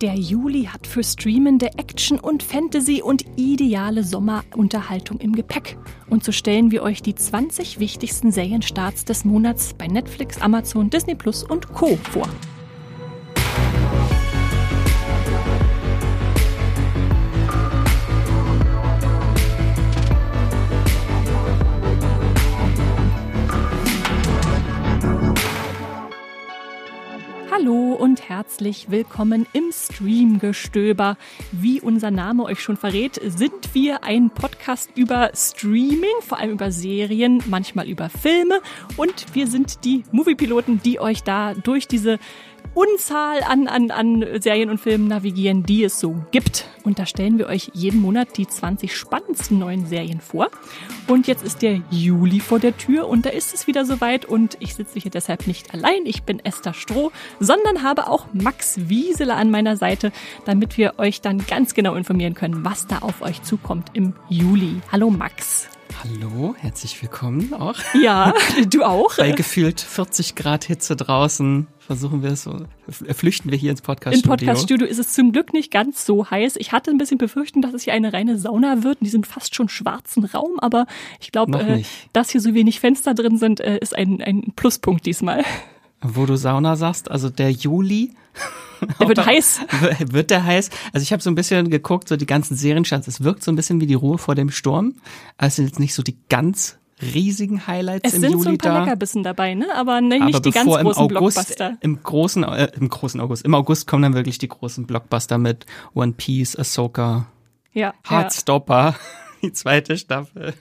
Der Juli hat für streamende Action und Fantasy und ideale Sommerunterhaltung im Gepäck. Und so stellen wir euch die 20 wichtigsten Serienstarts des Monats bei Netflix, Amazon, Disney Plus und Co. vor. Herzlich willkommen im Streamgestöber. Wie unser Name euch schon verrät, sind wir ein Podcast über Streaming, vor allem über Serien, manchmal über Filme und wir sind die Moviepiloten, die euch da durch diese Unzahl an, an, an Serien und Filmen navigieren, die es so gibt. Und da stellen wir euch jeden Monat die 20 spannendsten neuen Serien vor. Und jetzt ist der Juli vor der Tür und da ist es wieder soweit und ich sitze hier deshalb nicht allein. Ich bin Esther Stroh, sondern habe auch Max Wieseler an meiner Seite, damit wir euch dann ganz genau informieren können, was da auf euch zukommt im Juli. Hallo Max. Hallo, herzlich willkommen auch. Ja, du auch. Bei gefühlt 40 Grad Hitze draußen versuchen wir es so, flüchten wir hier ins Podcaststudio. Im Podcaststudio ist es zum Glück nicht ganz so heiß. Ich hatte ein bisschen befürchten, dass es hier eine reine Sauna wird in diesem fast schon schwarzen Raum, aber ich glaube, äh, dass hier so wenig Fenster drin sind, äh, ist ein, ein Pluspunkt diesmal. Wo du Sauna sagst, also der Juli. Der wird heiß. Wird der heiß? Also ich habe so ein bisschen geguckt, so die ganzen Serienstarts. Es wirkt so ein bisschen wie die Ruhe vor dem Sturm. Sind jetzt nicht so die ganz riesigen Highlights es im Juli da. Es sind so ein paar da. Leckerbissen dabei, ne? Aber nicht Aber die ganz großen im August, Blockbuster. Im großen, äh, im großen August. Im August kommen dann wirklich die großen Blockbuster mit One Piece, Ahsoka, ja, Heartstopper. Ja. die zweite Staffel.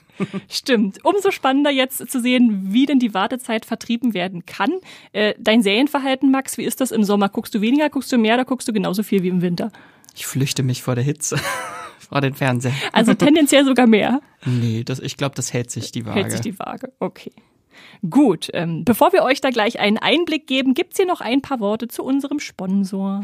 Stimmt. Umso spannender jetzt zu sehen, wie denn die Wartezeit vertrieben werden kann. Äh, dein Serienverhalten, Max, wie ist das im Sommer? Guckst du weniger, guckst du mehr oder guckst du genauso viel wie im Winter? Ich flüchte mich vor der Hitze. vor den Fernseher. Also tendenziell sogar mehr. Nee, das, ich glaube, das hält sich die Waage. Hält sich die Waage, okay. Gut, ähm, bevor wir euch da gleich einen Einblick geben, gibt's hier noch ein paar Worte zu unserem Sponsor.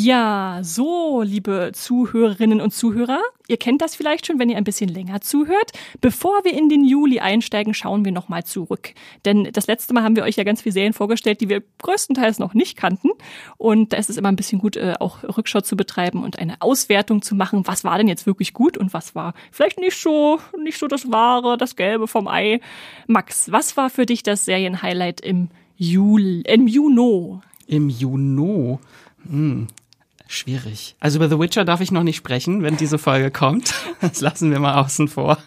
Ja, so, liebe Zuhörerinnen und Zuhörer, ihr kennt das vielleicht schon, wenn ihr ein bisschen länger zuhört. Bevor wir in den Juli einsteigen, schauen wir nochmal zurück. Denn das letzte Mal haben wir euch ja ganz viele Serien vorgestellt, die wir größtenteils noch nicht kannten. Und da ist es immer ein bisschen gut, äh, auch Rückschau zu betreiben und eine Auswertung zu machen. Was war denn jetzt wirklich gut und was war vielleicht nicht so, nicht so das Wahre, das Gelbe vom Ei. Max, was war für dich das Serienhighlight im Juli, im Juno? Im Juno? Hm, schwierig. Also über The Witcher darf ich noch nicht sprechen, wenn diese Folge kommt. Das lassen wir mal außen vor.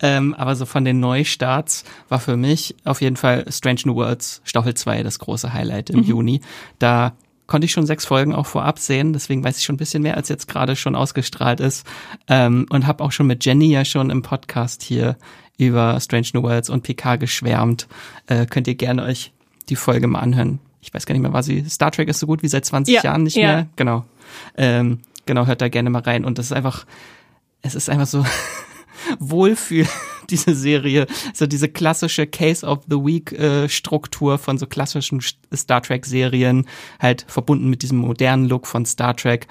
Ähm, aber so von den Neustarts war für mich auf jeden Fall Strange New Worlds Staffel 2 das große Highlight im mhm. Juni. Da konnte ich schon sechs Folgen auch vorab sehen, deswegen weiß ich schon ein bisschen mehr, als jetzt gerade schon ausgestrahlt ist. Ähm, und habe auch schon mit Jenny ja schon im Podcast hier über Strange New Worlds und PK geschwärmt. Äh, könnt ihr gerne euch die Folge mal anhören ich weiß gar nicht mehr, war sie, Star Trek ist so gut wie seit 20 ja, Jahren nicht ja. mehr. Genau. Ähm, genau, hört da gerne mal rein. Und das ist einfach, es ist einfach so Wohlfühl, diese Serie. So diese klassische Case of the Week äh, Struktur von so klassischen Star Trek Serien, halt verbunden mit diesem modernen Look von Star Trek.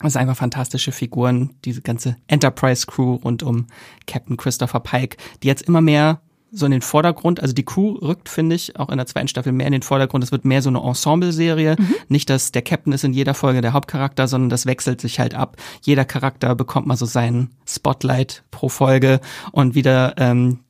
Das sind einfach fantastische Figuren, diese ganze Enterprise Crew rund um Captain Christopher Pike, die jetzt immer mehr so in den Vordergrund. Also die Crew rückt, finde ich, auch in der zweiten Staffel mehr in den Vordergrund. Es wird mehr so eine Ensemble-Serie. Mhm. Nicht, dass der Captain ist in jeder Folge der Hauptcharakter, sondern das wechselt sich halt ab. Jeder Charakter bekommt mal so seinen Spotlight pro Folge und wieder ähm,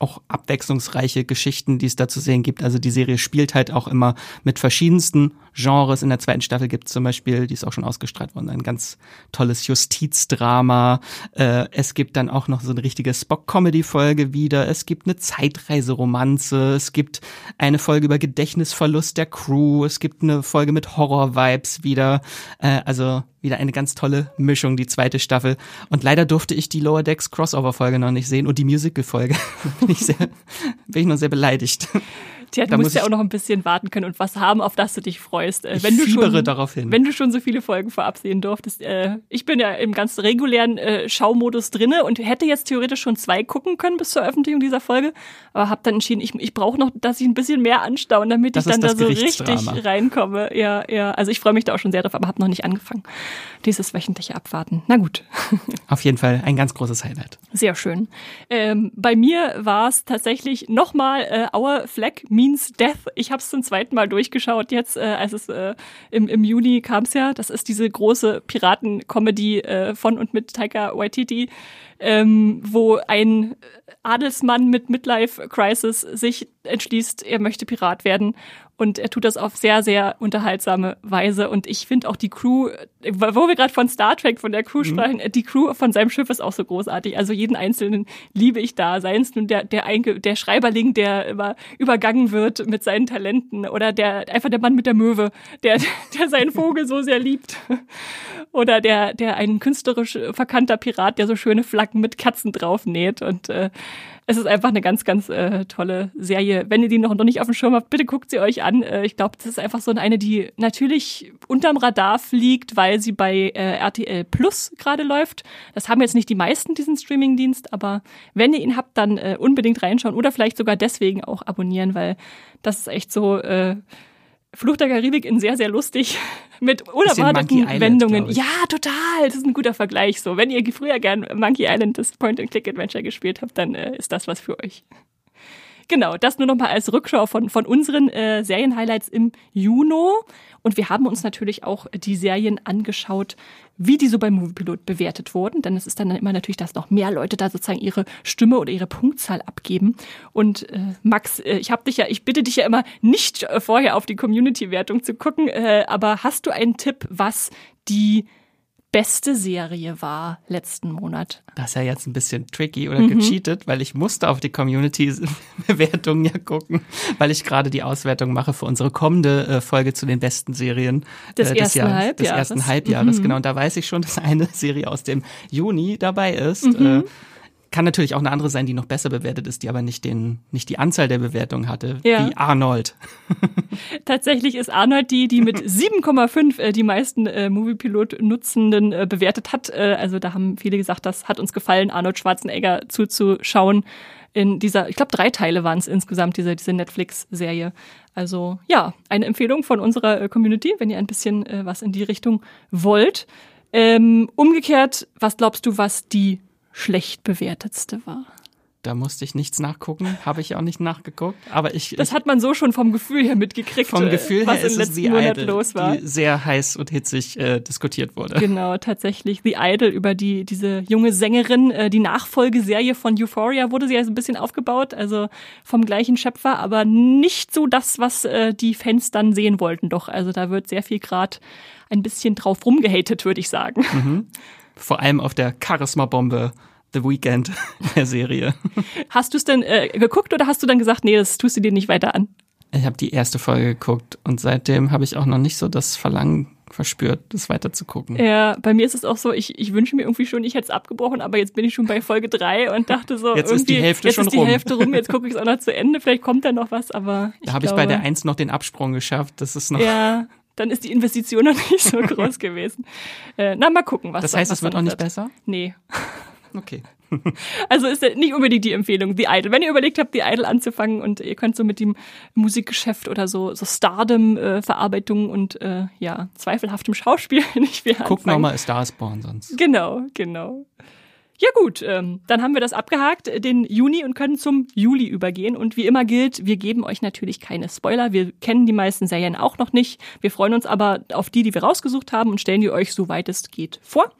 auch abwechslungsreiche Geschichten, die es da zu sehen gibt. Also die Serie spielt halt auch immer mit verschiedensten Genres. In der zweiten Staffel gibt es zum Beispiel, die ist auch schon ausgestrahlt worden, ein ganz tolles Justizdrama. Äh, es gibt dann auch noch so eine richtige Spock-Comedy-Folge wieder. Es gibt eine Zeitreiseromanze. Es gibt eine Folge über Gedächtnisverlust der Crew. Es gibt eine Folge mit Horror-Vibes wieder. Äh, also wieder eine ganz tolle Mischung, die zweite Staffel. Und leider durfte ich die Lower Decks Crossover-Folge noch nicht sehen und die Musical-Folge. bin ich sehr, bin ich noch sehr beleidigt. Tja, du da musst ja auch noch ein bisschen warten können und was haben, auf das du dich freust. Äh, ich wenn du schon, darauf hin. Wenn du schon so viele Folgen vorab sehen durftest. Äh, ich bin ja im ganz regulären äh, Schaumodus drinne und hätte jetzt theoretisch schon zwei gucken können bis zur Veröffentlichung dieser Folge, aber habe dann entschieden, ich, ich brauche noch, dass ich ein bisschen mehr anstauen, damit das ich dann da so richtig reinkomme. Ja, ja. Also ich freue mich da auch schon sehr drauf, aber habe noch nicht angefangen. Dieses wöchentliche Abwarten. Na gut. Auf jeden Fall ein ganz großes Highlight. Sehr schön. Ähm, bei mir war es tatsächlich nochmal äh, Our Flag Means Death. Ich habe es zum zweiten Mal durchgeschaut jetzt, äh, als es äh, im, im Juni kam es ja. Das ist diese große Piraten-Comedy äh, von und mit Taika Waititi, ähm, wo ein Adelsmann mit Midlife Crisis sich entschließt, er möchte Pirat werden und er tut das auf sehr, sehr unterhaltsame Weise. Und ich finde auch die Crew, wo wir gerade von Star Trek, von der Crew mhm. sprechen, die Crew von seinem Schiff ist auch so großartig. Also jeden Einzelnen liebe ich da. Seien es nun der, der, Einge der Schreiberling, der immer übergangen wird mit seinen Talenten oder der, einfach der Mann mit der Möwe, der, der seinen Vogel so sehr liebt. Oder der, der ein künstlerisch verkannter Pirat, der so schöne Flaggen mit Katzen drauf näht. Und äh, es ist einfach eine ganz, ganz äh, tolle Serie. Wenn ihr die noch, noch nicht auf dem Schirm habt, bitte guckt sie euch an. Äh, ich glaube, das ist einfach so eine, die natürlich unterm Radar fliegt, weil sie bei äh, RTL Plus gerade läuft. Das haben jetzt nicht die meisten, diesen Streamingdienst, aber wenn ihr ihn habt, dann äh, unbedingt reinschauen oder vielleicht sogar deswegen auch abonnieren, weil das ist echt so. Äh, Fluch der Karibik in sehr, sehr lustig mit unerwarteten Wendungen. Ja, total. Das ist ein guter Vergleich. So, wenn ihr früher gern Monkey Island, das Point-and-Click-Adventure gespielt habt, dann äh, ist das was für euch. Genau, das nur noch mal als Rückschau von, von unseren äh, Serienhighlights im Juno. Und wir haben uns natürlich auch die Serien angeschaut, wie die so beim Moviepilot bewertet wurden. Denn es ist dann immer natürlich, dass noch mehr Leute da sozusagen ihre Stimme oder ihre Punktzahl abgeben. Und äh, Max, äh, ich habe dich ja, ich bitte dich ja immer nicht äh, vorher auf die Community-Wertung zu gucken, äh, aber hast du einen Tipp, was die beste Serie war letzten Monat. Das ist ja jetzt ein bisschen tricky oder mhm. gecheatet, weil ich musste auf die Community-Bewertungen ja gucken, weil ich gerade die Auswertung mache für unsere kommende äh, Folge zu den besten Serien des, äh, des, ersten, Jahr, Halbjahres. des ersten Halbjahres. Mhm. Genau, und da weiß ich schon, dass eine Serie aus dem Juni dabei ist. Mhm. Äh, kann natürlich auch eine andere sein, die noch besser bewertet ist, die aber nicht den, nicht die Anzahl der Bewertungen hatte, ja. wie Arnold. Tatsächlich ist Arnold die, die mit 7,5 äh, die meisten äh, Moviepilot-Nutzenden äh, bewertet hat. Äh, also da haben viele gesagt, das hat uns gefallen, Arnold Schwarzenegger zuzuschauen. In dieser, ich glaube, drei Teile waren es insgesamt, diese, diese Netflix-Serie. Also ja, eine Empfehlung von unserer äh, Community, wenn ihr ein bisschen äh, was in die Richtung wollt. Ähm, umgekehrt, was glaubst du, was die schlecht bewertetste war? Da musste ich nichts nachgucken, habe ich auch nicht nachgeguckt. Aber ich. Das hat man so schon vom Gefühl her mitgekriegt. Vom Gefühl was her ist es The Idol, los war. die sehr heiß und hitzig äh, diskutiert wurde. Genau, tatsächlich The Idol über die diese junge Sängerin. Äh, die Nachfolgeserie von Euphoria wurde sie ja so ein bisschen aufgebaut, also vom gleichen Schöpfer, aber nicht so das, was äh, die Fans dann sehen wollten. Doch, also da wird sehr viel grad ein bisschen drauf rumgehatet, würde ich sagen. Mhm vor allem auf der Charisma-Bombe The Weekend der Serie. Hast du es denn äh, geguckt oder hast du dann gesagt, nee, das tust du dir nicht weiter an? Ich habe die erste Folge geguckt und seitdem habe ich auch noch nicht so das Verlangen verspürt, das weiter zu gucken. Ja, bei mir ist es auch so, ich, ich wünsche mir irgendwie schon, ich hätte es abgebrochen, aber jetzt bin ich schon bei Folge drei und dachte so, jetzt ist die Hälfte jetzt schon ist die rum. Hälfte rum, jetzt gucke ich es auch noch zu Ende, vielleicht kommt da noch was, aber Da habe ich bei der Eins noch den Absprung geschafft, das ist noch... Ja, dann ist die Investition noch nicht so groß gewesen. Äh, na, mal gucken, was Das heißt, was es wird auch nicht besser? Nee. Okay. also ist nicht unbedingt die Empfehlung, The Idol. Wenn ihr überlegt habt, The Idol anzufangen und ihr könnt so mit dem Musikgeschäft oder so, so Stardom-Verarbeitung äh, und äh, ja, zweifelhaftem Schauspiel nicht viel Guck nochmal Star is Born sonst. Genau, genau. Ja gut, ähm, dann haben wir das abgehakt, äh, den Juni und können zum Juli übergehen. Und wie immer gilt, wir geben euch natürlich keine Spoiler. Wir kennen die meisten Serien auch noch nicht. Wir freuen uns aber auf die, die wir rausgesucht haben und stellen die euch, soweit es geht, vor.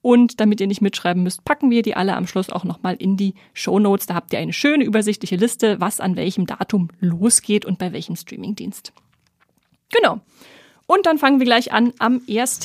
Und damit ihr nicht mitschreiben müsst, packen wir die alle am Schluss auch nochmal in die Show Notes. Da habt ihr eine schöne übersichtliche Liste, was an welchem Datum losgeht und bei welchem Streamingdienst. Genau. Und dann fangen wir gleich an am 1.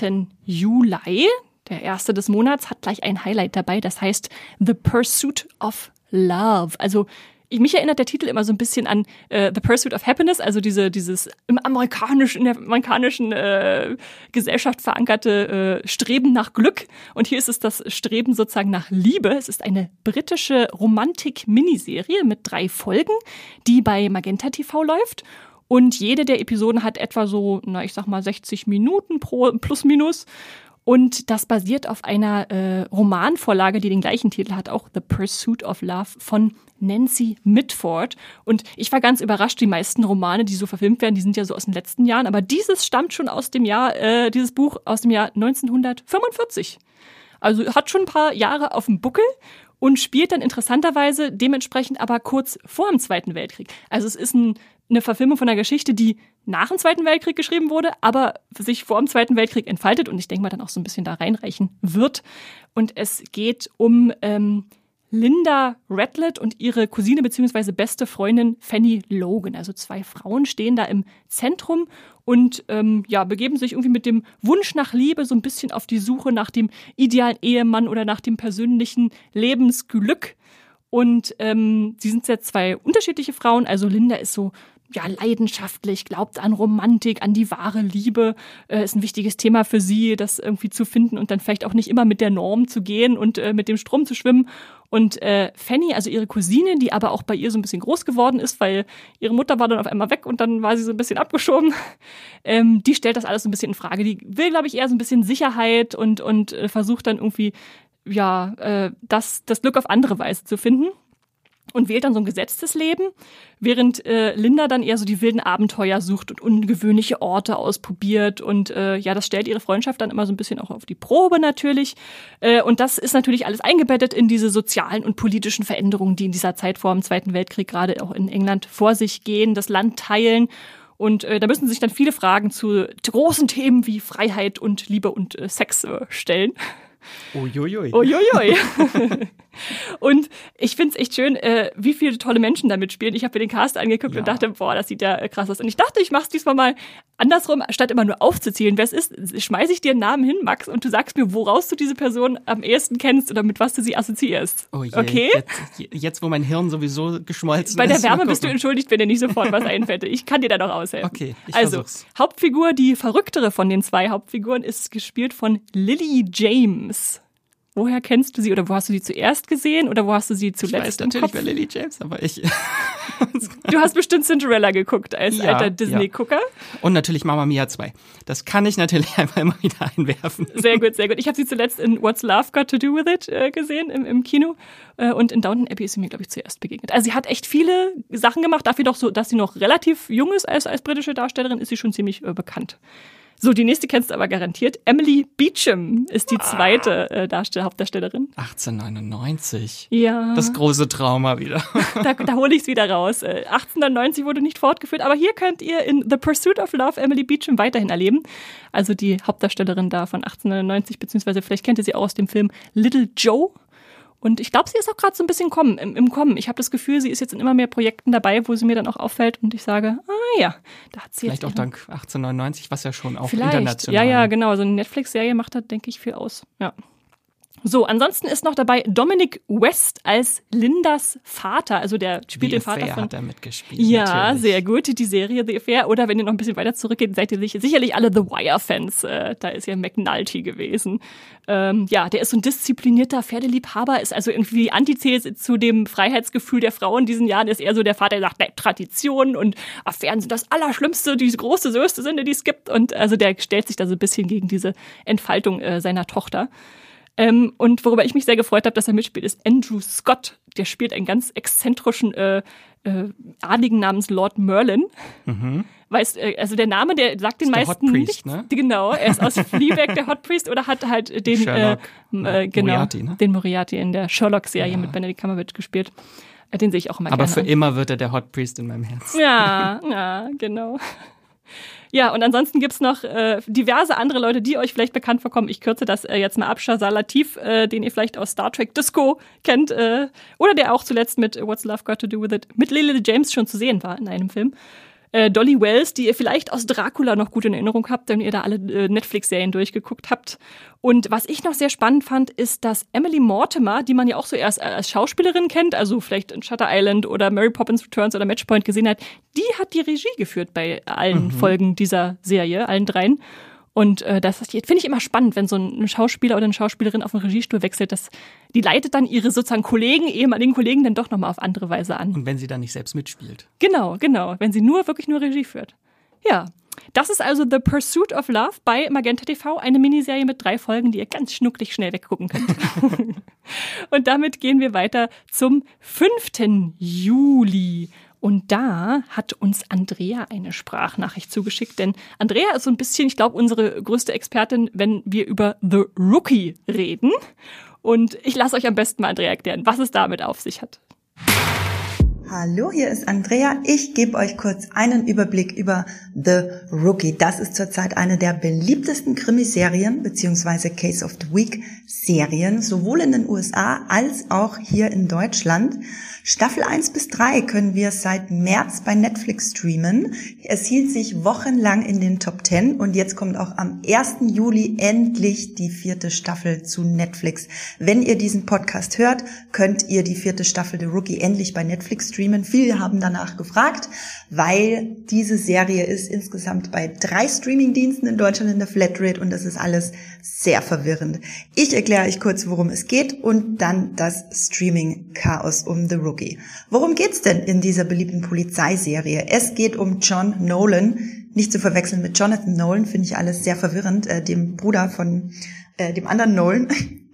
Juli. Der erste des Monats hat gleich ein Highlight dabei, das heißt The Pursuit of Love. Also ich, mich erinnert der Titel immer so ein bisschen an äh, The Pursuit of Happiness, also diese, dieses im amerikanischen, in der amerikanischen äh, Gesellschaft verankerte äh, Streben nach Glück. Und hier ist es das Streben sozusagen nach Liebe. Es ist eine britische Romantik-Miniserie mit drei Folgen, die bei Magenta TV läuft. Und jede der Episoden hat etwa so, na, ich sag mal 60 Minuten pro plus minus. Und das basiert auf einer äh, Romanvorlage, die den gleichen Titel hat, auch The Pursuit of Love von Nancy Mitford. Und ich war ganz überrascht, die meisten Romane, die so verfilmt werden, die sind ja so aus den letzten Jahren. Aber dieses stammt schon aus dem Jahr, äh, dieses Buch aus dem Jahr 1945. Also hat schon ein paar Jahre auf dem Buckel und spielt dann interessanterweise dementsprechend aber kurz vor dem Zweiten Weltkrieg. Also es ist ein, eine Verfilmung von einer Geschichte, die nach dem Zweiten Weltkrieg geschrieben wurde, aber sich vor dem Zweiten Weltkrieg entfaltet und ich denke mal dann auch so ein bisschen da reinreichen wird. Und es geht um ähm, Linda Radlett und ihre Cousine bzw. beste Freundin Fanny Logan. Also zwei Frauen stehen da im Zentrum und ähm, ja, begeben sich irgendwie mit dem Wunsch nach Liebe so ein bisschen auf die Suche nach dem idealen Ehemann oder nach dem persönlichen Lebensglück. Und ähm, sie sind jetzt zwei unterschiedliche Frauen. Also Linda ist so ja, leidenschaftlich, glaubt an Romantik, an die wahre Liebe, äh, ist ein wichtiges Thema für sie, das irgendwie zu finden und dann vielleicht auch nicht immer mit der Norm zu gehen und äh, mit dem Strom zu schwimmen. Und äh, Fanny, also ihre Cousine, die aber auch bei ihr so ein bisschen groß geworden ist, weil ihre Mutter war dann auf einmal weg und dann war sie so ein bisschen abgeschoben, ähm, die stellt das alles so ein bisschen in Frage. Die will, glaube ich, eher so ein bisschen Sicherheit und, und äh, versucht dann irgendwie, ja, äh, das, das Glück auf andere Weise zu finden und wählt dann so ein gesetztes Leben, während äh, Linda dann eher so die wilden Abenteuer sucht und ungewöhnliche Orte ausprobiert und äh, ja, das stellt ihre Freundschaft dann immer so ein bisschen auch auf die Probe natürlich äh, und das ist natürlich alles eingebettet in diese sozialen und politischen Veränderungen, die in dieser Zeit vor dem Zweiten Weltkrieg gerade auch in England vor sich gehen, das Land teilen und äh, da müssen sich dann viele Fragen zu großen Themen wie Freiheit und Liebe und äh, Sex äh, stellen. Uiuiui. Uiuiui. und ich finde es echt schön, äh, wie viele tolle Menschen da mitspielen. Ich habe mir den Cast angeguckt ja. und dachte, boah, das sieht ja äh, krass aus. Und ich dachte, ich mache es diesmal mal andersrum, statt immer nur aufzuzählen, wer es ist, schmeiße ich dir einen Namen hin, Max, und du sagst mir, woraus du diese Person am ehesten kennst oder mit was du sie assoziierst. Oh je, okay? Jetzt, jetzt, wo mein Hirn sowieso geschmolzen ist. Bei der Wärme bist du entschuldigt, wenn dir nicht sofort was einfällt. Ich kann dir da noch aushelfen. Okay, ich Also, versuch's. Hauptfigur, die verrücktere von den zwei Hauptfiguren, ist gespielt von Lily James. Woher kennst du sie oder wo hast du sie zuerst gesehen oder wo hast du sie zuletzt Ich weiß natürlich, wer Lily James, aber ich. Du hast bestimmt Cinderella geguckt als Ja, alter Disney-Gucker. Und natürlich Mama Mia 2. Das kann ich natürlich einfach immer wieder einwerfen. Sehr gut, sehr gut. Ich habe sie zuletzt in What's Love Got to Do With It äh, gesehen im, im Kino. Äh, und in Downton Abbey ist sie mir, glaube ich, zuerst begegnet. Also sie hat echt viele Sachen gemacht. Dafür doch so, dass sie noch relativ jung ist als, als britische Darstellerin, ist sie schon ziemlich äh, bekannt. So, die nächste kennst du aber garantiert. Emily Beecham ist die zweite äh, Darstell Hauptdarstellerin. 1899. Ja. Das große Trauma wieder. da, da hole ich es wieder raus. Äh, 1890 wurde nicht fortgeführt, aber hier könnt ihr in The Pursuit of Love Emily Beecham weiterhin erleben. Also die Hauptdarstellerin da von 1890, beziehungsweise vielleicht kennt ihr sie auch aus dem Film Little Joe. Und ich glaube, sie ist auch gerade so ein bisschen kommen, im, im Kommen. Ich habe das Gefühl, sie ist jetzt in immer mehr Projekten dabei, wo sie mir dann auch auffällt und ich sage, ah ja, da hat sie Vielleicht auch dank 1899, was ja schon auch Vielleicht. international. Ja, ja, genau. So eine Netflix-Serie macht da, denke ich, viel aus. Ja. So, ansonsten ist noch dabei Dominic West als Lindas Vater. Also der spielt The den Vater Affair von. hat er mitgespielt. Ja, natürlich. sehr gut. Die Serie The Affair. Oder wenn ihr noch ein bisschen weiter zurückgeht, seid ihr sicher, sicherlich alle The Wire-Fans. Äh, da ist ja McNulty gewesen. Ähm, ja, der ist so ein disziplinierter Pferdeliebhaber, ist also irgendwie Antithese zu dem Freiheitsgefühl der Frauen in diesen Jahren. Ist eher so der Vater, der sagt, nee, Tradition und Affären sind das Allerschlimmste, die große, größte Sünde, die es gibt. Und also der stellt sich da so ein bisschen gegen diese Entfaltung äh, seiner Tochter. Ähm, und worüber ich mich sehr gefreut habe, dass er mitspielt, ist Andrew Scott. Der spielt einen ganz exzentrischen äh, äh, Adligen namens Lord Merlin. Weißt, äh, also der Name, der sagt den Mhm. Ist der meisten Hot Priest, nichts. ne? Genau, er ist aus Fleabag, der Hot Priest, oder hat halt den, äh, Sherlock, ne? äh, genau, Moriarty, ne? den Moriarty in der Sherlock-Serie Ja. mit Benedict Cumberbatch gespielt. Äh, Den sehe ich auch immer Aber gerne für an. immer wird er der Hot Priest in meinem Herzen. Ja, ja, genau. Ja, und ansonsten gibt's noch äh, diverse andere Leute, die euch vielleicht bekannt vorkommen. Ich kürze das äh, jetzt mal ab. Shazar Latif, äh, den ihr vielleicht aus Star Trek Disco kennt, äh, oder der auch zuletzt mit What's Love Got to Do With It mit Lily James schon zu sehen war in einem Film. Äh, Dolly Wells, die ihr vielleicht aus Dracula noch gut in Erinnerung habt, wenn ihr da alle äh, Netflix-Serien durchgeguckt habt. Und was ich noch sehr spannend fand, ist, dass Emily Mortimer, die man ja auch so erst als Schauspielerin kennt, also vielleicht in Shutter Island oder Mary Poppins Returns oder Matchpoint gesehen hat, die hat die Regie geführt bei allen mhm. Folgen dieser Serie, allen dreien. Und äh, das finde ich immer spannend, wenn so ein Schauspieler oder eine Schauspielerin auf den Regiestuhl wechselt. dass die leitet dann ihre sozusagen Kollegen, ehemaligen Kollegen, dann doch nochmal auf andere Weise an. Und wenn sie dann nicht selbst mitspielt. Genau, genau. Wenn sie nur, wirklich nur Regie führt. Ja. Das ist also The Pursuit of Love bei Magenta TV, eine Miniserie mit drei Folgen, die ihr ganz schnucklig schnell weggucken könnt. Und damit gehen wir weiter zum 5. Juli. Und da hat uns Andrea eine Sprachnachricht zugeschickt, denn Andrea ist so ein bisschen, ich glaube, unsere größte Expertin, wenn wir über The Rookie reden. Und ich lasse euch am besten mal Andrea erklären, was es damit auf sich hat. Hallo, hier ist Andrea. Ich gebe euch kurz einen Überblick über The Rookie. Das ist zurzeit eine der beliebtesten Krimiserien bzw. Case of the Week Serien, sowohl in den USA als auch hier in Deutschland. Staffel 1 bis 3 können wir seit März bei Netflix streamen. Es hielt sich wochenlang in den Top 10 und jetzt kommt auch am 1. Juli endlich die vierte Staffel zu Netflix. Wenn ihr diesen Podcast hört, könnt ihr die vierte Staffel The Rookie endlich bei Netflix streamen. Viele haben danach gefragt, weil diese Serie ist insgesamt bei drei Streamingdiensten in Deutschland in der Flatrate und das ist alles sehr verwirrend. Ich erkläre euch kurz, worum es geht und dann das Streaming-Chaos um The Rookie. Rookie. Worum geht's denn in dieser beliebten Polizeiserie? Es geht um John Nolan, nicht zu verwechseln mit Jonathan Nolan, finde ich alles sehr verwirrend, äh, dem Bruder von äh, dem anderen Nolan.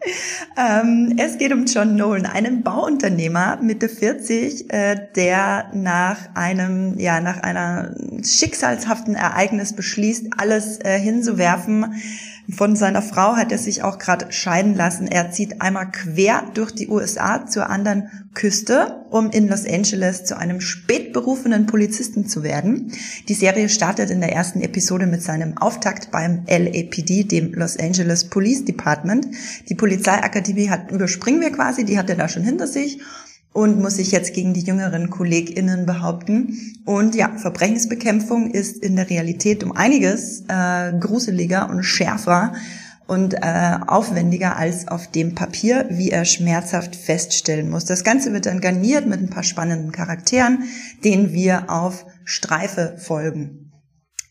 ähm, es geht um John Nolan, einen Bauunternehmer Mitte 40, äh, der nach einem, ja, nach einer schicksalshaften Ereignis beschließt, alles äh, hinzuwerfen, von seiner Frau hat er sich auch gerade scheiden lassen. Er zieht einmal quer durch die USA zur anderen Küste, um in Los Angeles zu einem spätberufenen Polizisten zu werden. Die Serie startet in der ersten Episode mit seinem Auftakt beim LAPD, dem Los Angeles Police Department. Die Polizeiakademie hat, überspringen wir quasi, die hat er da schon hinter sich und muss sich jetzt gegen die jüngeren KollegInnen behaupten. Und ja, Verbrechensbekämpfung ist in der Realität um einiges äh, gruseliger und schärfer und äh, aufwendiger als auf dem Papier, wie er schmerzhaft feststellen muss. Das Ganze wird dann garniert mit ein paar spannenden Charakteren, denen wir auf Streife folgen.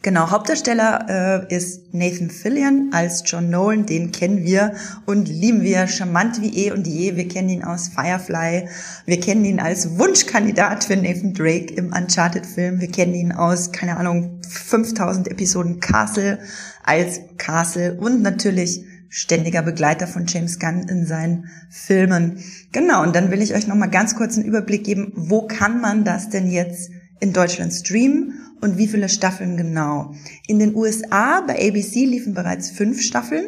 Genau, Hauptdarsteller äh, ist Nathan Fillion als John Nolan, den kennen wir und lieben wir, charmant wie eh und je. Wir kennen ihn aus Firefly, wir kennen ihn als Wunschkandidat für Nathan Drake im Uncharted-Film, wir kennen ihn aus, keine Ahnung, 5000 Episoden Castle als Castle und natürlich ständiger Begleiter von James Gunn in seinen Filmen. Genau, und dann will ich euch nochmal ganz kurz einen Überblick geben, wo kann man das denn jetzt in Deutschland streamen und wie viele Staffeln genau. In den USA bei ABC liefen bereits fünf Staffeln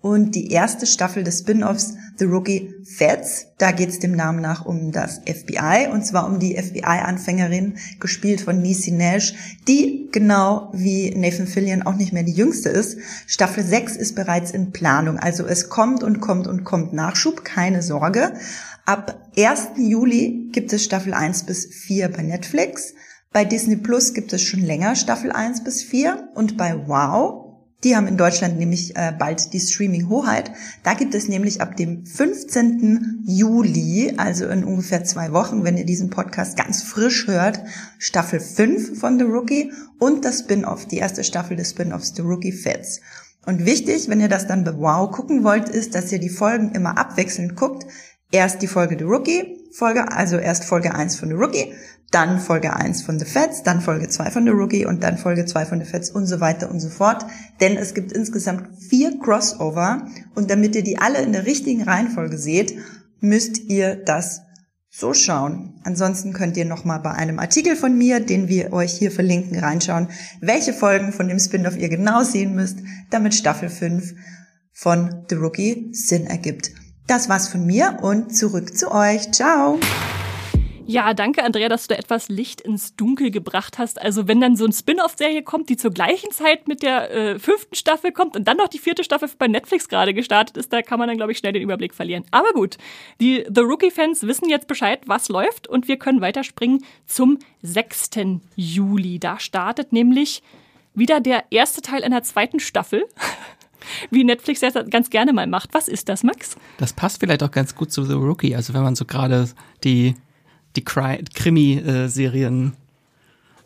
und die erste Staffel des Spin-offs The Rookie Feds, da geht es dem Namen nach um das FBI und zwar um die FBI-Anfängerin, gespielt von Niecy Nash, die genau wie Nathan Fillion auch nicht mehr die jüngste ist. Staffel 6 ist bereits in Planung, also es kommt und kommt und kommt Nachschub, keine Sorge. Ab 1. Juli gibt es Staffel 1 bis 4 bei Netflix. Bei Disney Plus gibt es schon länger Staffel 1 bis 4 und bei Wow, die haben in Deutschland nämlich äh, bald die Streaming-Hoheit. Da gibt es nämlich ab dem 15. Juli, also in ungefähr zwei Wochen, wenn ihr diesen Podcast ganz frisch hört, Staffel 5 von The Rookie und das Spin-off, die erste Staffel des Spin-offs The Rookie Feds. Und wichtig, wenn ihr das dann bei Wow gucken wollt, ist, dass ihr die Folgen immer abwechselnd guckt erst die Folge The Rookie, Folge, also erst Folge 1 von The Rookie, dann Folge 1 von The Feds, dann Folge 2 von The Rookie und dann Folge 2 von The Feds und so weiter und so fort. Denn es gibt insgesamt vier Crossover und damit ihr die alle in der richtigen Reihenfolge seht, müsst ihr das so schauen. Ansonsten könnt ihr nochmal bei einem Artikel von mir, den wir euch hier verlinken, reinschauen, welche Folgen von dem Spin-off ihr genau sehen müsst, damit Staffel 5 von The Rookie Sinn ergibt. Das war's von mir und zurück zu euch. Ciao! Ja, danke Andrea, dass du da etwas Licht ins Dunkel gebracht hast. Also wenn dann so ein Spin-off-Serie kommt, die zur gleichen Zeit mit der äh, fünften Staffel kommt und dann noch die vierte Staffel bei Netflix gerade gestartet ist, da kann man dann, glaube ich, schnell den Überblick verlieren. Aber gut, die The Rookie-Fans wissen jetzt Bescheid, was läuft und wir können weiterspringen zum 6. Juli. Da startet nämlich wieder der erste Teil einer zweiten Staffel. Wie Netflix das ganz gerne mal macht. Was ist das, Max? Das passt vielleicht auch ganz gut zu The Rookie. Also wenn man so gerade die die Krimi-Serien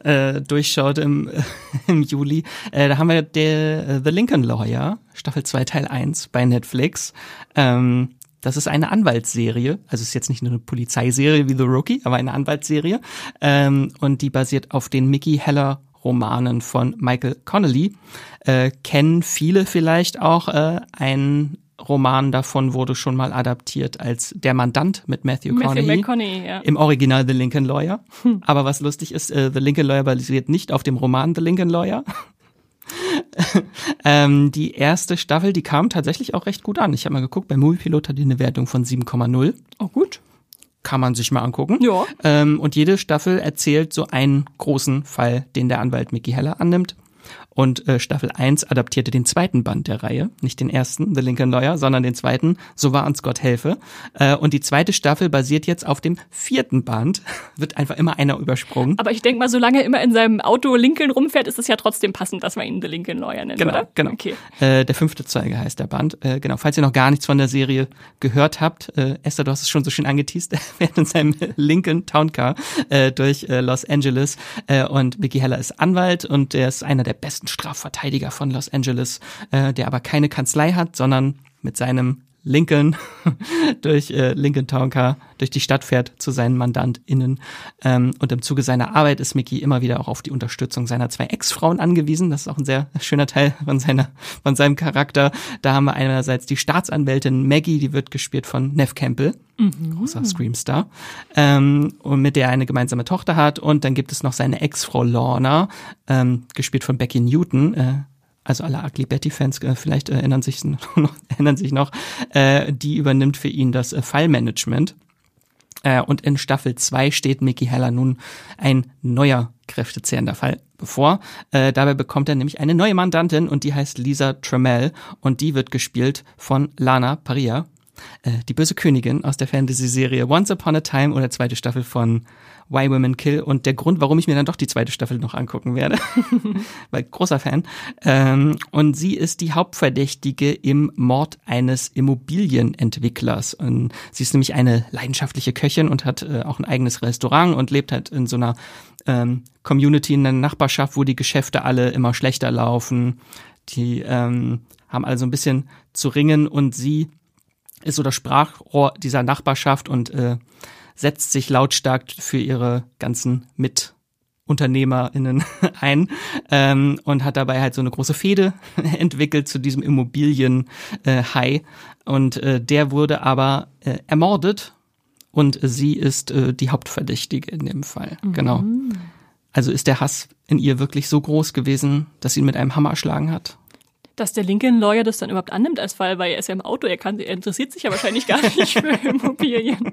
äh, durchschaut im, äh, im Juli. Äh, da haben wir der äh, The Lincoln Lawyer, Staffel 2, Teil 1 bei Netflix. Ähm, das ist eine Anwaltsserie, also ist jetzt nicht nur eine Polizeiserie wie The Rookie, aber eine Anwaltsserie. Ähm, und die basiert auf den Mickey Heller Romanen von Michael Connolly. Äh, kennen viele vielleicht auch äh, ein Roman davon wurde schon mal adaptiert als Der Mandant mit Matthew, Matthew McConaughey. Ja. Im Original The Lincoln Lawyer. Hm. Aber was lustig ist, äh, The Lincoln Lawyer basiert nicht auf dem Roman The Lincoln Lawyer. ähm, die erste Staffel, die kam tatsächlich auch recht gut an. Ich habe mal geguckt, bei Moviepilot hat die eine Wertung von 7,0. Oh gut. Kann man sich mal angucken. Ja. Ähm, und jede Staffel erzählt so einen großen Fall, den der Anwalt Mickey Heller annimmt. Und äh, Staffel 1 adaptierte den zweiten Band der Reihe, nicht den ersten, The Lincoln Lawyer, sondern den zweiten, So war uns Gott helfe. Äh, und die zweite Staffel basiert jetzt auf dem vierten Band, wird einfach immer einer übersprungen. Aber ich denke mal, solange er immer in seinem Auto Lincoln rumfährt, ist es ja trotzdem passend, dass man ihn The Lincoln Lawyer nennt, genau, oder? Genau, okay. Äh, der fünfte Zeuge heißt der Band. Äh, genau, falls ihr noch gar nichts von der Serie gehört habt, äh, Esther, du hast es schon so schön angeteased, er fährt in seinem Lincoln Towncar äh, durch äh, Los Angeles äh, und Mickey Heller ist Anwalt und er ist einer der besten Strafverteidiger von Los Angeles, äh, der aber keine Kanzlei hat, sondern mit seinem Lincoln durch äh, Lincoln Town Car durch die Stadt fährt zu seinen MandantInnen. Ähm, und im Zuge seiner Arbeit ist Mickey immer wieder auch auf die Unterstützung seiner zwei Ex-Frauen angewiesen. Das ist auch ein sehr schöner Teil von seiner, von seinem Charakter. Da haben wir einerseits die Staatsanwältin Maggie, die wird gespielt von Neff Campbell. Mhm. Großer Screamstar. Ähm, und mit der er eine gemeinsame Tochter hat. Und dann gibt es noch seine Ex-Frau Lorna, ähm, gespielt von Becky Newton, äh, also alle Ugly Betty-Fans äh, vielleicht erinnern sich noch, erinnern sich noch, äh, die übernimmt für ihn das äh, Fallmanagement. Äh, und in Staffel 2 steht Mickey Heller nun ein neuer kräftezehrender Fall bevor. Äh, dabei bekommt er nämlich eine neue Mandantin und die heißt Lisa Trammell und die wird gespielt von Lana Paria, äh, die böse Königin aus der Fantasy-Serie Once Upon a Time oder zweite Staffel von Why Women Kill und der Grund, warum ich mir dann doch die zweite Staffel noch angucken werde, weil großer Fan. Ähm, und sie ist die Hauptverdächtige im Mord eines Immobilienentwicklers. Und sie ist nämlich eine leidenschaftliche Köchin und hat äh, auch ein eigenes Restaurant und lebt halt in so einer ähm, Community in der Nachbarschaft, wo die Geschäfte alle immer schlechter laufen. Die ähm, haben also ein bisschen zu ringen und sie ist so das Sprachrohr dieser Nachbarschaft und äh, setzt sich lautstark für ihre ganzen MitunternehmerInnen ein ähm, und hat dabei halt so eine große Fehde entwickelt zu diesem Immobilien-Hai. Äh, und äh, der wurde aber äh, ermordet und sie ist äh, die Hauptverdächtige in dem Fall. Mhm. Genau. Also ist der Hass in ihr wirklich so groß gewesen, dass sie ihn mit einem Hammer erschlagen hat? Dass der Lincoln Lawyer das dann überhaupt annimmt als Fall, weil er ist ja im Auto, er, kann, er interessiert sich ja wahrscheinlich gar nicht für Immobilien.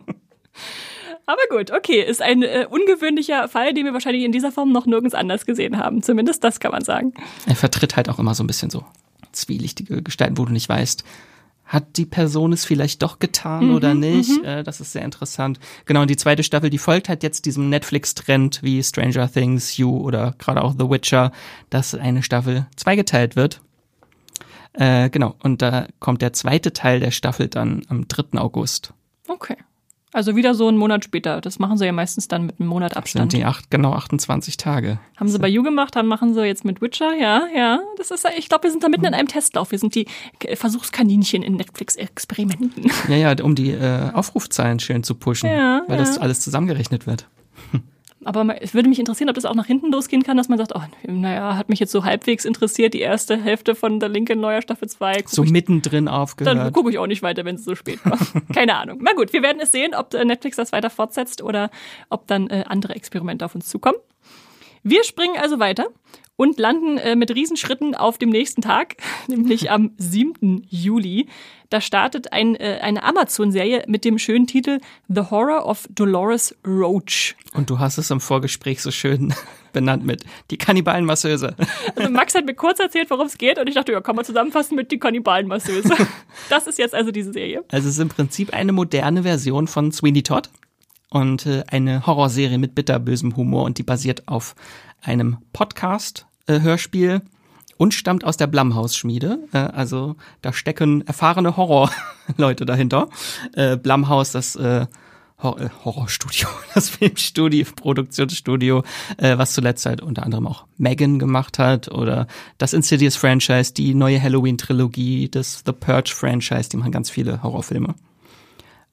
Aber gut, okay, ist ein äh, ungewöhnlicher Fall, den wir wahrscheinlich in dieser Form noch nirgends anders gesehen haben. Zumindest das kann man sagen. Er vertritt halt auch immer so ein bisschen so zwielichtige Gestalten, wo du nicht weißt, hat die Person es vielleicht doch getan mhm, oder nicht? Mhm. Äh, das ist sehr interessant. Genau, und die zweite Staffel, die folgt halt jetzt diesem Netflix-Trend wie Stranger Things, You oder gerade auch The Witcher, dass eine Staffel zweigeteilt wird. Äh, genau, und da kommt der zweite Teil der Staffel dann am 3. August. Okay. Also wieder so einen Monat später. Das machen sie ja meistens dann mit einem Monat Abstand. Das sind die acht, genau 28 Tage. Haben sie bei You gemacht, dann machen sie jetzt mit Witcher, ja, ja. Das ist, ich glaube, wir sind da mitten in einem Testlauf. Wir sind die Versuchskaninchen in Netflix-Experimenten. Ja, ja, um die äh, Aufrufzahlen schön zu pushen, ja, weil ja. das alles zusammengerechnet wird. Aber es würde mich interessieren, ob das auch nach hinten losgehen kann, dass man sagt, oh, naja, hat mich jetzt so halbwegs interessiert, die erste Hälfte von der Linken Neuer Staffel 2. So ich, mittendrin aufgehört. Dann gucke ich auch nicht weiter, wenn es so spät war. Keine Ahnung. Na gut, wir werden es sehen, ob äh, Netflix das weiter fortsetzt oder ob dann äh, andere Experimente auf uns zukommen. Wir springen also weiter und landen äh, mit Riesenschritten auf dem nächsten Tag, nämlich am 7. Juli. Da startet ein, äh, eine Amazon-Serie mit dem schönen Titel The Horror of Dolores Roach. Und du hast es im Vorgespräch so schön benannt mit die Kannibalenmasseuse. Also Max hat mir kurz erzählt, worum es geht und ich dachte, ja, kann man zusammenfassen mit die Kannibalenmasseuse. Das ist jetzt also diese Serie. Also es ist im Prinzip eine moderne Version von Sweeney Todd und äh, eine Horrorserie mit bitterbösem Humor und die basiert auf einem Podcast-Hörspiel äh, und stammt aus der Blumhouse-Schmiede. Äh, also da stecken erfahrene Horrorleute dahinter. Äh, Blumhouse, das äh, Hor äh, Horrorstudio, das Filmstudio, Produktionsstudio, äh, was zuletzt halt unter anderem auch Megan gemacht hat oder das Insidious-Franchise, die neue Halloween-Trilogie, das The Purge-Franchise, die machen ganz viele Horrorfilme.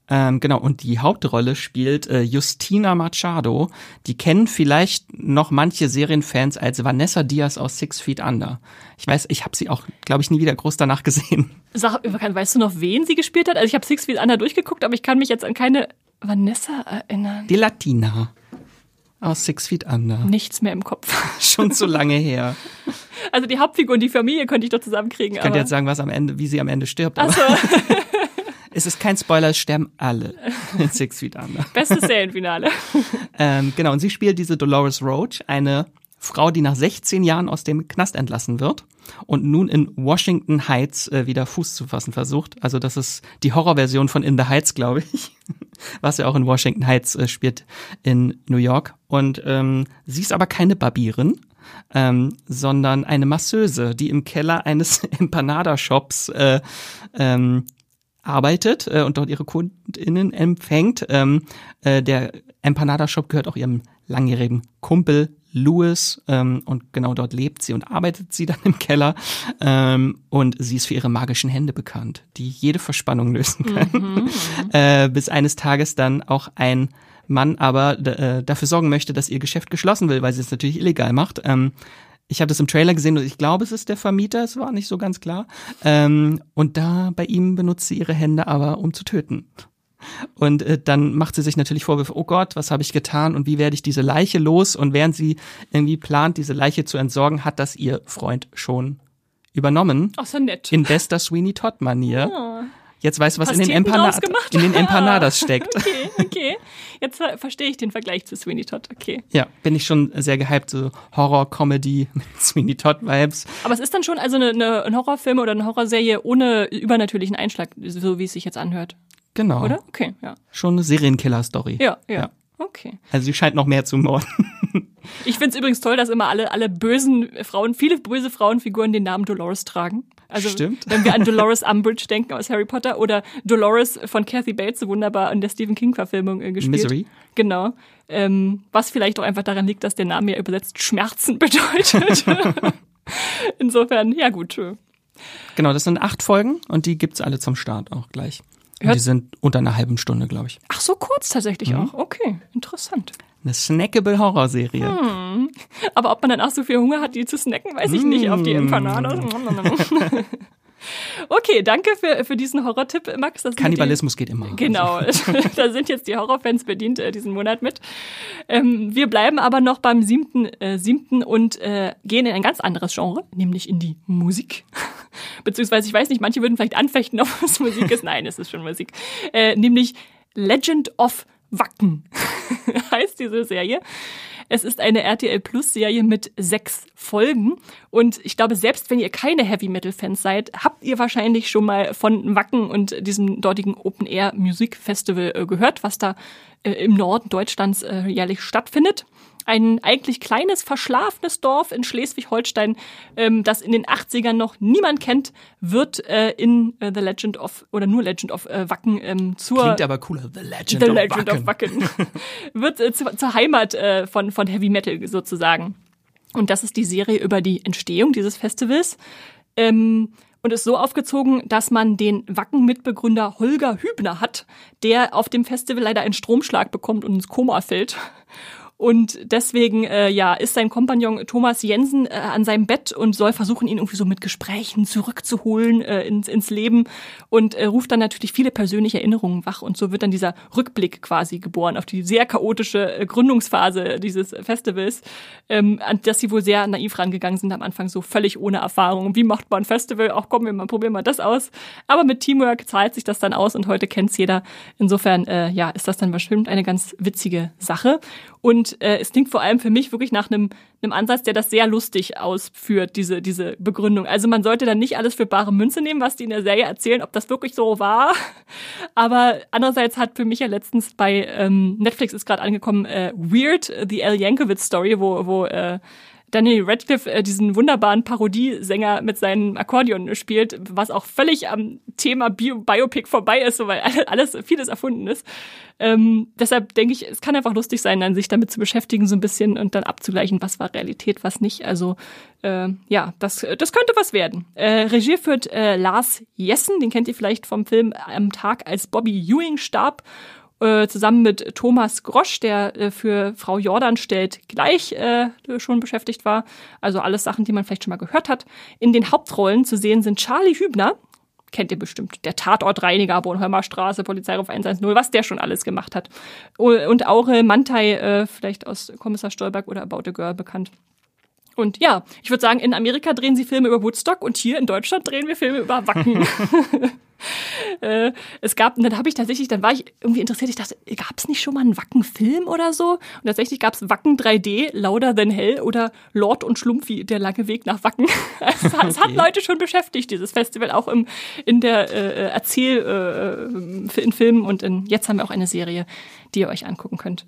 Ähm, genau, und die Hauptrolle spielt äh, Justina Machado. Die kennen vielleicht noch manche Serienfans als Vanessa Diaz aus Six Feet Under. Ich weiß, ich habe sie auch, glaube ich, nie wieder groß danach gesehen. Sag, weißt du noch, wen sie gespielt hat? Also ich habe Six Feet Under durchgeguckt, aber ich kann mich jetzt an keine Vanessa erinnern. Die Latina aus Six Feet Under. Nichts mehr im Kopf. Schon zu lange her. Also die Hauptfigur und die Familie könnte ich doch zusammenkriegen. Ich könnte jetzt sagen, was am Ende, wie sie am Ende stirbt. Ach so. Es ist kein Spoiler, es sterben alle in Six Feet Under. Bestes Serienfinale. ähm, genau, und sie spielt diese Dolores Roach, eine Frau, die nach 16 Jahren aus dem Knast entlassen wird und nun in Washington Heights äh, wieder Fuß zu fassen versucht. Also das ist die Horrorversion von In the Heights, glaube ich, was ja auch in Washington Heights äh, spielt in New York. Und ähm, sie ist aber keine Barbierin, ähm, sondern eine Masseuse, die im Keller eines Empanada-Shops äh, ähm, arbeitet äh, und dort ihre KundInnen empfängt. Ähm, äh, der Empanada Shop gehört auch ihrem langjährigen Kumpel Louis ähm, und genau dort lebt sie und arbeitet sie dann im Keller ähm, und sie ist für ihre magischen Hände bekannt, die jede Verspannung lösen können, mhm. äh, bis eines Tages dann auch ein Mann aber äh, dafür sorgen möchte, dass ihr Geschäft geschlossen will, weil sie es natürlich illegal macht. Ähm, ich habe das im Trailer gesehen und ich glaube, es ist der Vermieter, es war nicht so ganz klar. Ähm, und da bei ihm benutzt sie ihre Hände aber, um zu töten. Und äh, dann macht sie sich natürlich Vorwürfe, oh Gott, was habe ich getan und wie werde ich diese Leiche los? Und während sie irgendwie plant, diese Leiche zu entsorgen, hat das ihr Freund schon übernommen. Ach, so nett. In bester Sweeney Todd-Manier. Oh. Jetzt weißt du, was in den, in den, Empanadas steckt. okay, okay. Jetzt verstehe ich den Vergleich zu Sweeney Todd. Okay. Ja, bin ich schon sehr gehypt, so Horror-Comedy mit Sweeney Todd-Vibes. Aber es ist dann schon also eine, eine, ein Horrorfilm oder eine Horrorserie ohne übernatürlichen Einschlag, so wie es sich jetzt anhört. Genau. Oder? Okay, ja. Schon eine Serienkiller-Story. Ja, ja, ja. Okay. Also sie scheint noch mehr zu morden. Ich finde es übrigens toll, dass immer alle, alle bösen Frauen, viele böse Frauenfiguren den Namen Dolores tragen. Also Stimmt. wenn wir an Dolores Umbridge denken aus Harry Potter oder Dolores von Kathy Bates so wunderbar in der Stephen King Verfilmung äh, gespielt. Misery. Genau. Ähm, was vielleicht auch einfach daran liegt, dass der Name ja übersetzt Schmerzen bedeutet. Insofern, ja gut. Genau, das sind acht Folgen und die gibt's alle zum Start auch gleich. die sind unter einer halben Stunde, glaube ich. Ach, so kurz tatsächlich mhm. auch. Okay, interessant. Eine snackable Horrorserie. Hm. Aber ob man dann auch so viel Hunger hat, die zu snacken, weiß ich hm. nicht auf die Empanadas. Okay, danke für, für diesen Horrortipp, Max. Kannibalismus die, geht immer. Genau, da sind jetzt die Horrorfans bedient äh, diesen Monat mit. Ähm, wir bleiben aber noch beim siebten, äh, siebten und äh, gehen in ein ganz anderes Genre, nämlich in die Musik. Beziehungsweise, ich weiß nicht, manche würden vielleicht anfechten, ob es Musik ist. Nein, es ist schon Musik. Äh, nämlich Legend of Wacken heißt diese Serie. Es ist eine RTL Plus Serie mit sechs Folgen. Und ich glaube, selbst wenn ihr keine Heavy Metal Fans seid, habt ihr wahrscheinlich schon mal von Wacken und diesem dortigen Open Air Musik Festival äh, gehört, was da äh, im Norden Deutschlands äh, jährlich stattfindet ein eigentlich kleines, verschlafenes Dorf in Schleswig-Holstein, ähm, das in den 80ern noch niemand kennt, wird äh, in äh, The Legend of, oder nur Legend of äh, Wacken ähm, zur... Klingt aber cooler, The Legend, The of, Legend Wacken. of Wacken. wird äh, zu, zur Heimat äh, von, von Heavy Metal sozusagen. Und das ist die Serie über die Entstehung dieses Festivals. Ähm, und ist so aufgezogen, dass man den Wacken-Mitbegründer Holger Hübner hat, der auf dem Festival leider einen Stromschlag bekommt und ins Koma fällt Und deswegen, äh, ja, ist sein Kompagnon Thomas Jensen äh, an seinem Bett und soll versuchen, ihn irgendwie so mit Gesprächen zurückzuholen äh, ins, ins Leben und äh, ruft dann natürlich viele persönliche Erinnerungen wach. Und so wird dann dieser Rückblick quasi geboren auf die sehr chaotische äh, Gründungsphase dieses Festivals, ähm, an das sie wohl sehr naiv rangegangen sind am Anfang, so völlig ohne Erfahrung. Wie macht man ein Festival? Ach komm, wir mal, probieren mal das aus. Aber mit Teamwork zahlt sich das dann aus und heute kennt's jeder. Insofern, äh, ja, ist das dann bestimmt eine ganz witzige Sache. Und äh, es klingt vor allem für mich wirklich nach einem, einem Ansatz, der das sehr lustig ausführt, diese, diese Begründung. Also man sollte dann nicht alles für bare Münze nehmen, was die in der Serie erzählen, ob das wirklich so war. Aber andererseits hat für mich ja letztens bei ähm, Netflix ist gerade angekommen, äh, Weird, The Al Yankovic Story, wo, wo äh, Daniel Radcliffe äh, diesen wunderbaren Parodiesänger mit seinem Akkordeon spielt, was auch völlig am Thema Bio Biopic vorbei ist, so, weil alles, vieles erfunden ist. Ähm, deshalb denke ich, es kann einfach lustig sein, dann sich damit zu beschäftigen so ein bisschen und dann abzugleichen, was war Realität, was nicht. Also äh, ja, das, das könnte was werden. Äh, Regie führt äh, Lars Jessen, den kennt ihr vielleicht vom Film Am Tag, als Bobby Ewing starb äh, zusammen mit Thomas Grosch, der äh, für Frau Jordan stellt, gleich äh, schon beschäftigt war. Also alles Sachen, die man vielleicht schon mal gehört hat. In den Hauptrollen zu sehen sind Charlie Hübner, kennt ihr bestimmt, der Tatortreiniger, Bornholmer Straße, Polizeiruf 110, was der schon alles gemacht hat. Und Aure Mantai, äh, vielleicht aus Kommissar Stolberg oder About a Girl bekannt. Und ja, ich würde sagen, in Amerika drehen sie Filme über Woodstock und hier in Deutschland drehen wir Filme über Wacken. äh, es gab, und dann habe ich tatsächlich, dann war ich irgendwie interessiert, ich dachte, gab es nicht schon mal einen Wacken-Film oder so? Und tatsächlich gab es Wacken 3D, Lauder Than Hell oder Lord und Schlumpfi, der lange Weg nach Wacken. es, hat, okay. es hat Leute schon beschäftigt, dieses Festival, auch im, in der äh, Erzähl, äh, in Filmen und in, jetzt haben wir auch eine Serie, die ihr euch angucken könnt.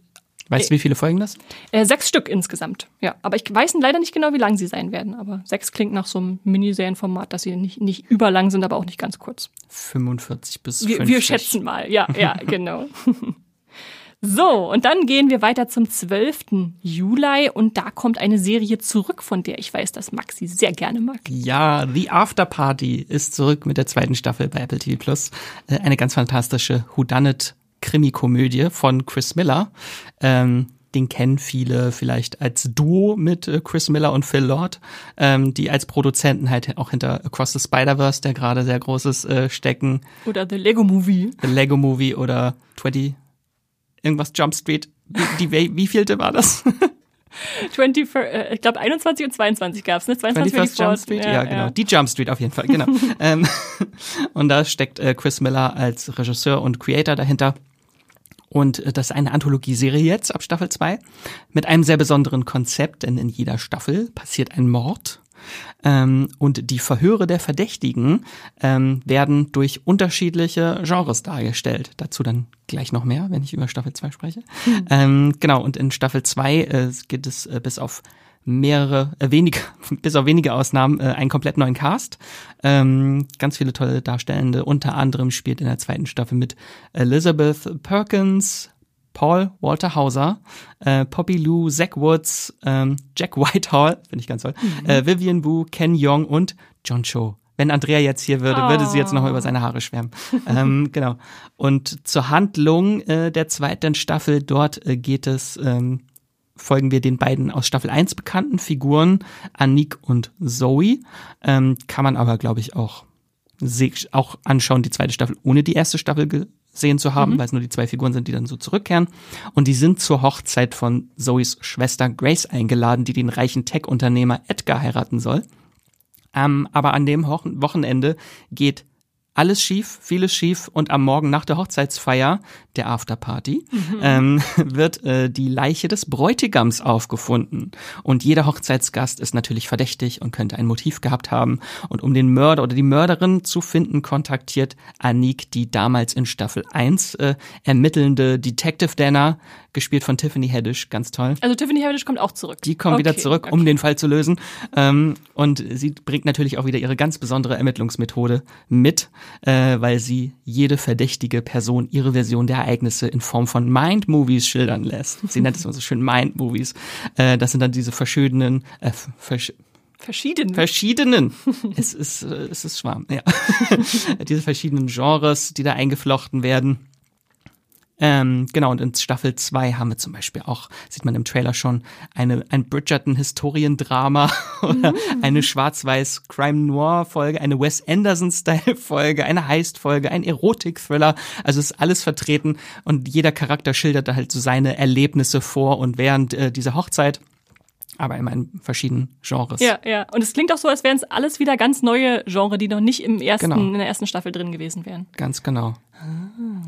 Weißt du, wie viele Folgen das? Äh, sechs Stück insgesamt, ja. Aber ich weiß leider nicht genau, wie lang sie sein werden. Aber sechs klingt nach so einem Miniserienformat, dass sie nicht, nicht überlang sind, aber auch nicht ganz kurz. 45 bis wir, 50. Wir schätzen mal, ja, ja, genau. So, und dann gehen wir weiter zum 12. Juli und da kommt eine Serie zurück, von der ich weiß, dass Maxi sehr gerne mag. Ja, The After Party ist zurück mit der zweiten Staffel bei Apple TV Plus. Äh, eine ganz fantastische Whodunit Krimi-Komödie von Chris Miller. Ähm, den kennen viele vielleicht als Duo mit äh, Chris Miller und Phil Lord, ähm, die als Produzenten halt auch hinter Across the Spider-Verse, der gerade sehr großes äh, stecken. Oder The Lego Movie. The Lego Movie oder 20, irgendwas Jump Street. Wie, die, wie vielte war das? 20, äh, ich glaube 21 und 22 gab's, ne? 22 21 Jump Street, ja, ja, genau. Ja. Die Jump Street auf jeden Fall, genau. ähm, und da steckt äh, Chris Miller als Regisseur und Creator dahinter. Und äh, das ist eine Anthologieserie jetzt ab Staffel 2 mit einem sehr besonderen Konzept, denn in jeder Staffel passiert ein Mord. Ähm, und die Verhöre der Verdächtigen ähm, werden durch unterschiedliche Genres dargestellt. Dazu dann gleich noch mehr, wenn ich über Staffel 2 spreche. Mhm. Ähm, genau, und in Staffel 2 äh, geht es äh, bis auf mehrere, äh, wenige, bis auf wenige Ausnahmen, äh, einen komplett neuen Cast. Ähm, ganz viele tolle Darstellende. Unter anderem spielt in der zweiten Staffel mit Elizabeth Perkins, Paul Walter Hauser, äh, Poppy Lou, Zach Woods, ähm, Jack Whitehall, finde ich ganz toll, mhm. äh, Vivian Wu, Ken Young und John Cho. Wenn Andrea jetzt hier würde, oh. würde sie jetzt noch über seine Haare schwärmen. ähm, genau. Und zur Handlung äh, der zweiten Staffel, dort äh, geht es ähm, folgen wir den beiden aus Staffel 1 bekannten Figuren, Anik und Zoe. Ähm, kann man aber, glaube ich, auch, auch anschauen, die zweite Staffel, ohne die erste Staffel gesehen zu haben, mhm. weil es nur die zwei Figuren sind, die dann so zurückkehren. Und die sind zur Hochzeit von Zoes Schwester Grace eingeladen, die den reichen Tech-Unternehmer Edgar heiraten soll. Ähm, aber an dem Wochenende geht alles schief, vieles schief und am Morgen nach der Hochzeitsfeier, der Afterparty, mhm. ähm, wird äh, die Leiche des Bräutigams aufgefunden. Und jeder Hochzeitsgast ist natürlich verdächtig und könnte ein Motiv gehabt haben. Und um den Mörder oder die Mörderin zu finden, kontaktiert Anik die damals in Staffel 1 äh, ermittelnde Detective Dana, gespielt von Tiffany Haddish, ganz toll. Also Tiffany Haddish kommt auch zurück. Die kommt okay, wieder zurück, um den Fall zu lösen. Ähm, und sie bringt natürlich auch wieder ihre ganz besondere Ermittlungsmethode mit äh, weil sie jede verdächtige Person ihre Version der Ereignisse in Form von Mind-Movies schildern lässt. Sie nennt es immer so schön Mind-Movies. Äh, das sind dann diese verschiedenen, äh, versch Verschiedenen. Verschiedenen. es ist, äh, es ist Schwarm, ja. diese verschiedenen Genres, die da eingeflochten werden. Ähm, genau, und in Staffel 2 haben wir zum Beispiel auch, sieht man im Trailer schon, eine, ein Bridgerton-Historiendrama oder mm. eine schwarz-weiß Crime-Noir-Folge, eine Wes Anderson-Style-Folge, eine Heist-Folge, ein Erotik-Thriller. Also ist alles vertreten und jeder Charakter schildert da halt so seine Erlebnisse vor und während äh, dieser Hochzeit aber immer in verschiedenen Genres. Ja, ja. Und es klingt auch so, als wären es alles wieder ganz neue Genre, die noch nicht im ersten, genau. in der ersten Staffel drin gewesen wären. Ganz genau.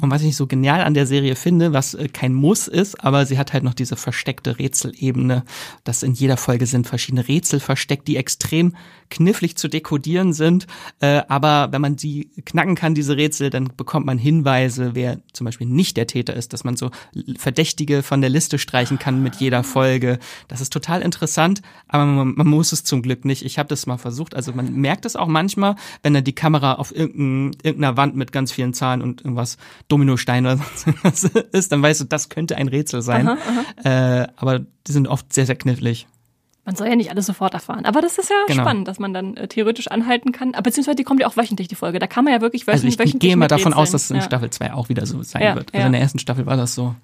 Und was ich so genial an der Serie finde, was äh, kein Muss ist, aber sie hat halt noch diese versteckte Rätselebene, dass in jeder Folge sind verschiedene Rätsel versteckt, die extrem knifflig zu dekodieren sind. Äh, aber wenn man sie knacken kann, diese Rätsel, dann bekommt man Hinweise, wer zum Beispiel nicht der Täter ist, dass man so Verdächtige von der Liste streichen kann mit jeder Folge. Das ist total interessant, aber man, man muss es zum Glück nicht. Ich habe das mal versucht. Also man merkt es auch manchmal, wenn dann die Kamera auf irgendeiner Wand mit ganz vielen Zahlen und irgendwas Dominostein oder sonst ist, dann weißt du, das könnte ein Rätsel sein. Aha, aha. Äh, aber die sind oft sehr, sehr knifflig. Man soll ja nicht alles sofort erfahren. Aber das ist ja genau. spannend, dass man dann äh, theoretisch anhalten kann. Aber beziehungsweise die kommt ja auch wöchentlich, die Folge. Da kann man ja wirklich wöchentlich, also ich, ich gehe mal davon aus, dass es in ja. Staffel 2 auch wieder so sein ja, wird. Also ja. in der ersten Staffel war das so.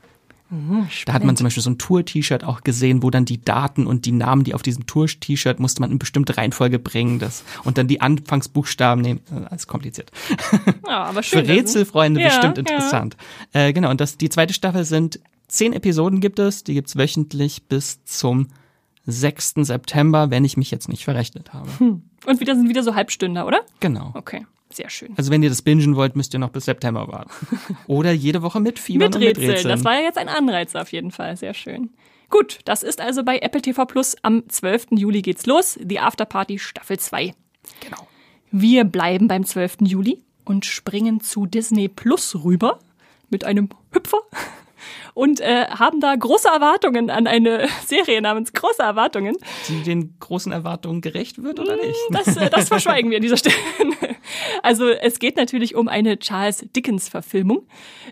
Mhm, da hat man zum Beispiel so ein Tour-T-Shirt auch gesehen, wo dann die Daten und die Namen, die auf diesem Tour-T-Shirt musste man in bestimmte Reihenfolge bringen. Das, und dann die Anfangsbuchstaben nehmen. Äh, alles kompliziert. Ja, aber schön. Für Rätselfreunde ja, bestimmt interessant. Ja. Äh, genau, und das, die zweite Staffel sind zehn Episoden gibt es. Die gibt's wöchentlich bis zum 6. September, wenn ich mich jetzt nicht verrechnet habe. Hm. Und wieder sind wieder so Halbstünder, oder? Genau. Okay. Sehr schön. Also wenn ihr das bingen wollt, müsst ihr noch bis September warten. Oder jede Woche mit Fieber mit Rätseln. Mit Das war ja jetzt ein Anreiz auf jeden Fall. Sehr schön. Gut, das ist also bei Apple TV Plus. Am 12. Juli geht's los. Die Afterparty Staffel 2. Genau. Wir bleiben beim 12. Juli und springen zu Disney Plus rüber mit einem Hüpfer und äh, haben da große Erwartungen an eine Serie namens Große Erwartungen. Die den großen Erwartungen gerecht wird oder nicht? Das, äh, das verschweigen wir an dieser Stelle. Also es geht natürlich um eine Charles Dickens Verfilmung.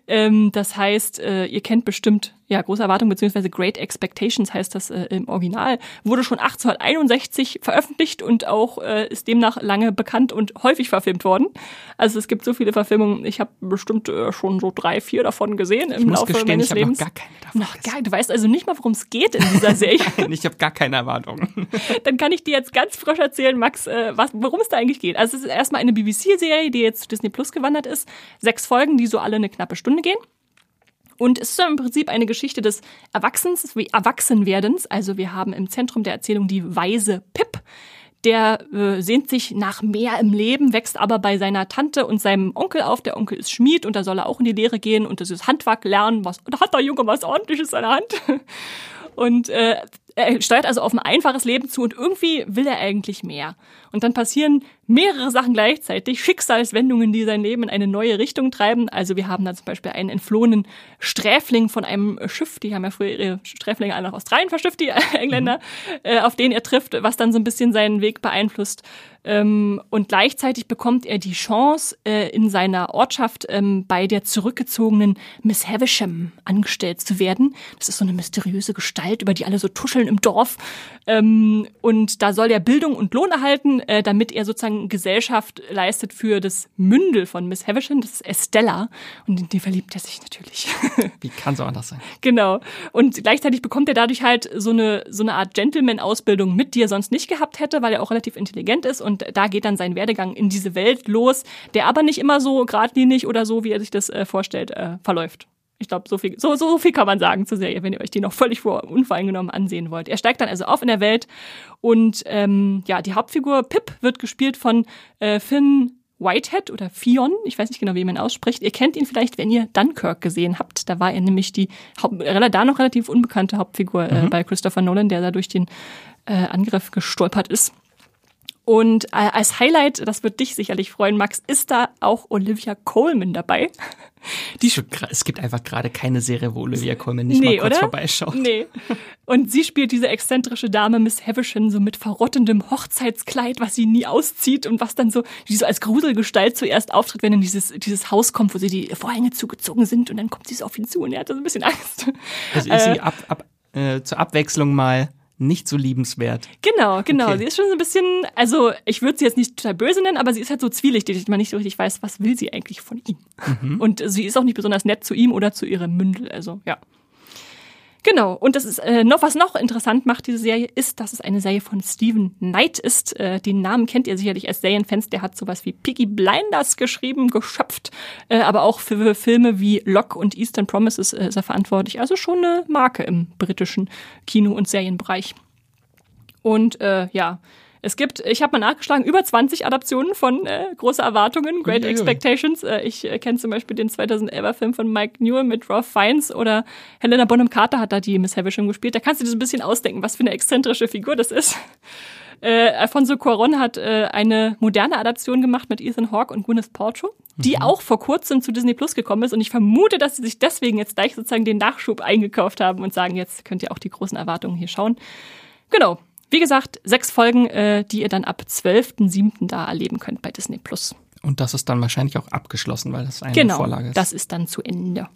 Ähm, das heißt, äh, ihr kennt bestimmt ja, große Erwartungen beziehungsweise Great Expectations heißt das äh, im Original, wurde schon 1861 veröffentlicht und auch äh, ist demnach lange bekannt und häufig verfilmt worden. Also es gibt so viele Verfilmungen, ich habe bestimmt äh, schon so drei, vier davon gesehen im Laufe gestehen, meines ich Lebens. Noch gar keine davon noch gar, du weißt also nicht mal, worum es geht in dieser Serie. Nein, ich habe gar keine Erwartungen. Dann kann ich dir jetzt ganz frisch erzählen, Max, äh, was, worum es da eigentlich geht. Also es ist erstmal eine BBC-Serie, die jetzt zu Disney Plus gewandert ist. Sechs Folgen, die so alle eine knappe Stunde gehen. Und es ist im Prinzip eine Geschichte des Erwachsens, Erwachsenwerdens. Also wir haben im Zentrum der Erzählung die weise Pip. Der äh, sehnt sich nach mehr im Leben, wächst aber bei seiner Tante und seinem Onkel auf. Der Onkel ist Schmied und da soll er auch in die Lehre gehen und das ist Handwerk lernen. Was, da hat der Junge was ordentliches an der Hand. Und äh, er steuert also auf ein einfaches Leben zu und irgendwie will er eigentlich mehr. Und dann passieren mehrere Sachen gleichzeitig, Schicksalswendungen, die sein Leben in eine neue Richtung treiben. Also wir haben da zum Beispiel einen entflohenen Sträfling von einem Schiff, die haben ja früher ihre Sträflinge alle nach Australien verschifft, die Engländer, mhm. äh, auf den er trifft, was dann so ein bisschen seinen Weg beeinflusst. Ähm, und gleichzeitig bekommt er die Chance, äh, in seiner Ortschaft ähm, bei der zurückgezogenen Miss Havisham angestellt zu werden. Das ist so eine mysteriöse Gestalt, über die alle so tuscheln im Dorf. Ähm, und da soll er Bildung und Lohn erhalten, äh, damit er sozusagen Gesellschaft leistet für das Mündel von Miss Havisham. Das ist Estella. Und in die verliebt er sich natürlich. Wie kann so anders sein? Genau. Und gleichzeitig bekommt er dadurch halt so eine, so eine Art Gentleman-Ausbildung mit, die er sonst nicht gehabt hätte, weil er auch relativ intelligent ist. Und und da geht dann sein Werdegang in diese Welt los, der aber nicht immer so geradlinig oder so, wie er sich das äh, vorstellt, äh, verläuft. Ich glaube, so viel, so, so viel kann man sagen zur Serie, wenn ihr euch die noch völlig vor, unvoreingenommen ansehen wollt. Er steigt dann also auf in der Welt und ähm, ja, die Hauptfigur Pip wird gespielt von äh, Finn Whitehead oder Fion, ich weiß nicht genau, wie man ausspricht. Ihr kennt ihn vielleicht, wenn ihr Dunkirk gesehen habt. Da war er nämlich die Haupt da noch relativ unbekannte Hauptfigur äh, mhm. bei Christopher Nolan, der da durch den äh, Angriff gestolpert ist. Und äh, als Highlight, das wird dich sicherlich freuen, Max, ist da auch Olivia Coleman dabei. Die es gibt einfach gerade keine Serie, wo Olivia Coleman nicht nee, mal kurz oder? vorbeischaut. Nee. Und sie spielt diese exzentrische Dame Miss Havisham so mit verrottendem Hochzeitskleid, was sie nie auszieht und was dann so, die so als Gruselgestalt zuerst auftritt, wenn in dieses, dieses Haus kommt, wo sie die Vorhänge zugezogen sind und dann kommt sie so auf ihn zu und er hat so ein bisschen Angst. Also ist äh, sie ab, ab, äh, zur Abwechslung mal nicht so liebenswert. Genau, genau. Okay. Sie ist schon so ein bisschen, also ich würde sie jetzt nicht total böse nennen, aber sie ist halt so zwielichtig, dass man nicht so richtig weiß, was will sie eigentlich von ihm. Mhm. Und sie ist auch nicht besonders nett zu ihm oder zu ihrem Mündel. Also ja. Genau, und das ist äh, noch, was noch interessant macht, diese Serie, ist, dass es eine Serie von Stephen Knight ist. Äh, den Namen kennt ihr sicherlich als Serienfans, der hat sowas wie Piggy Blinders geschrieben, geschöpft, äh, aber auch für Filme wie Locke und Eastern Promises äh, ist er verantwortlich. Also schon eine Marke im britischen Kino- und Serienbereich. Und äh, ja, es gibt, ich habe mal nachgeschlagen, über 20 Adaptionen von äh, Große Erwartungen, Great Uiuiui. Expectations. Äh, ich äh, kenne zum Beispiel den 2011er Film von Mike Newell mit Ralph Fiennes oder Helena Bonham Carter hat da die Miss Havisham gespielt. Da kannst du dir so ein bisschen ausdenken, was für eine exzentrische Figur das ist. Äh, Alfonso Cuarón hat äh, eine moderne Adaption gemacht mit Ethan Hawke und Gwyneth Paltrow, die auch vor kurzem zu Disney Plus gekommen ist. Und ich vermute, dass sie sich deswegen jetzt gleich sozusagen den Nachschub eingekauft haben und sagen, jetzt könnt ihr auch die großen Erwartungen hier schauen. Genau. Wie gesagt, sechs Folgen, äh, die ihr dann ab 12.07. da erleben könnt bei Disney Plus. Und das ist dann wahrscheinlich auch abgeschlossen, weil das eine Genau, Vorlage ist. das ist dann zu Ende.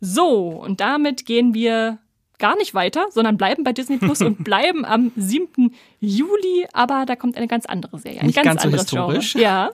So, und damit gehen wir gar nicht weiter, sondern bleiben bei Disney Plus und bleiben am 7. Juli, aber da kommt eine ganz andere Serie. Ein Nicht ganz, ganz so historisch. Genre. Ja.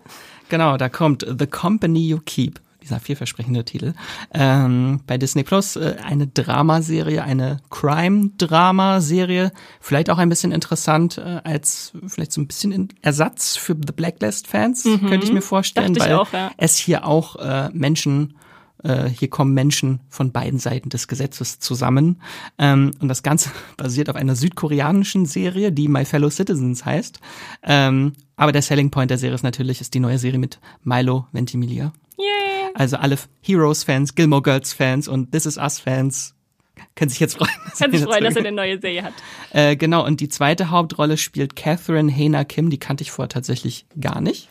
Genau, da kommt The Company You Keep, dieser vielversprechende Titel. Ähm, bei Disney Plus äh, eine Dramaserie, eine Crime-Drama-Serie. Vielleicht auch ein bisschen interessant äh, als vielleicht so ein bisschen Ersatz für The Blacklist-Fans, könnte ich mir vorstellen, Mhm. Dachte weil auch, ja. es hier auch äh, Menschen äh, hier kommen Menschen von beiden Seiten des Gesetzes zusammen. Ähm, und das Ganze basiert auf einer südkoreanischen Serie, die My Fellow Citizens heißt. Ähm, aber der Selling Point der Serie ist natürlich ist die neue Serie mit Milo Ventimiglia. Also alle Heroes-Fans, Gilmore Girls-Fans und This Is Us-Fans können sich jetzt freuen. Kann sich freuen, dass er eine neue Serie hat. äh, genau, und die zweite Hauptrolle spielt Catherine Hena Kim, die kannte ich vorher tatsächlich gar nicht.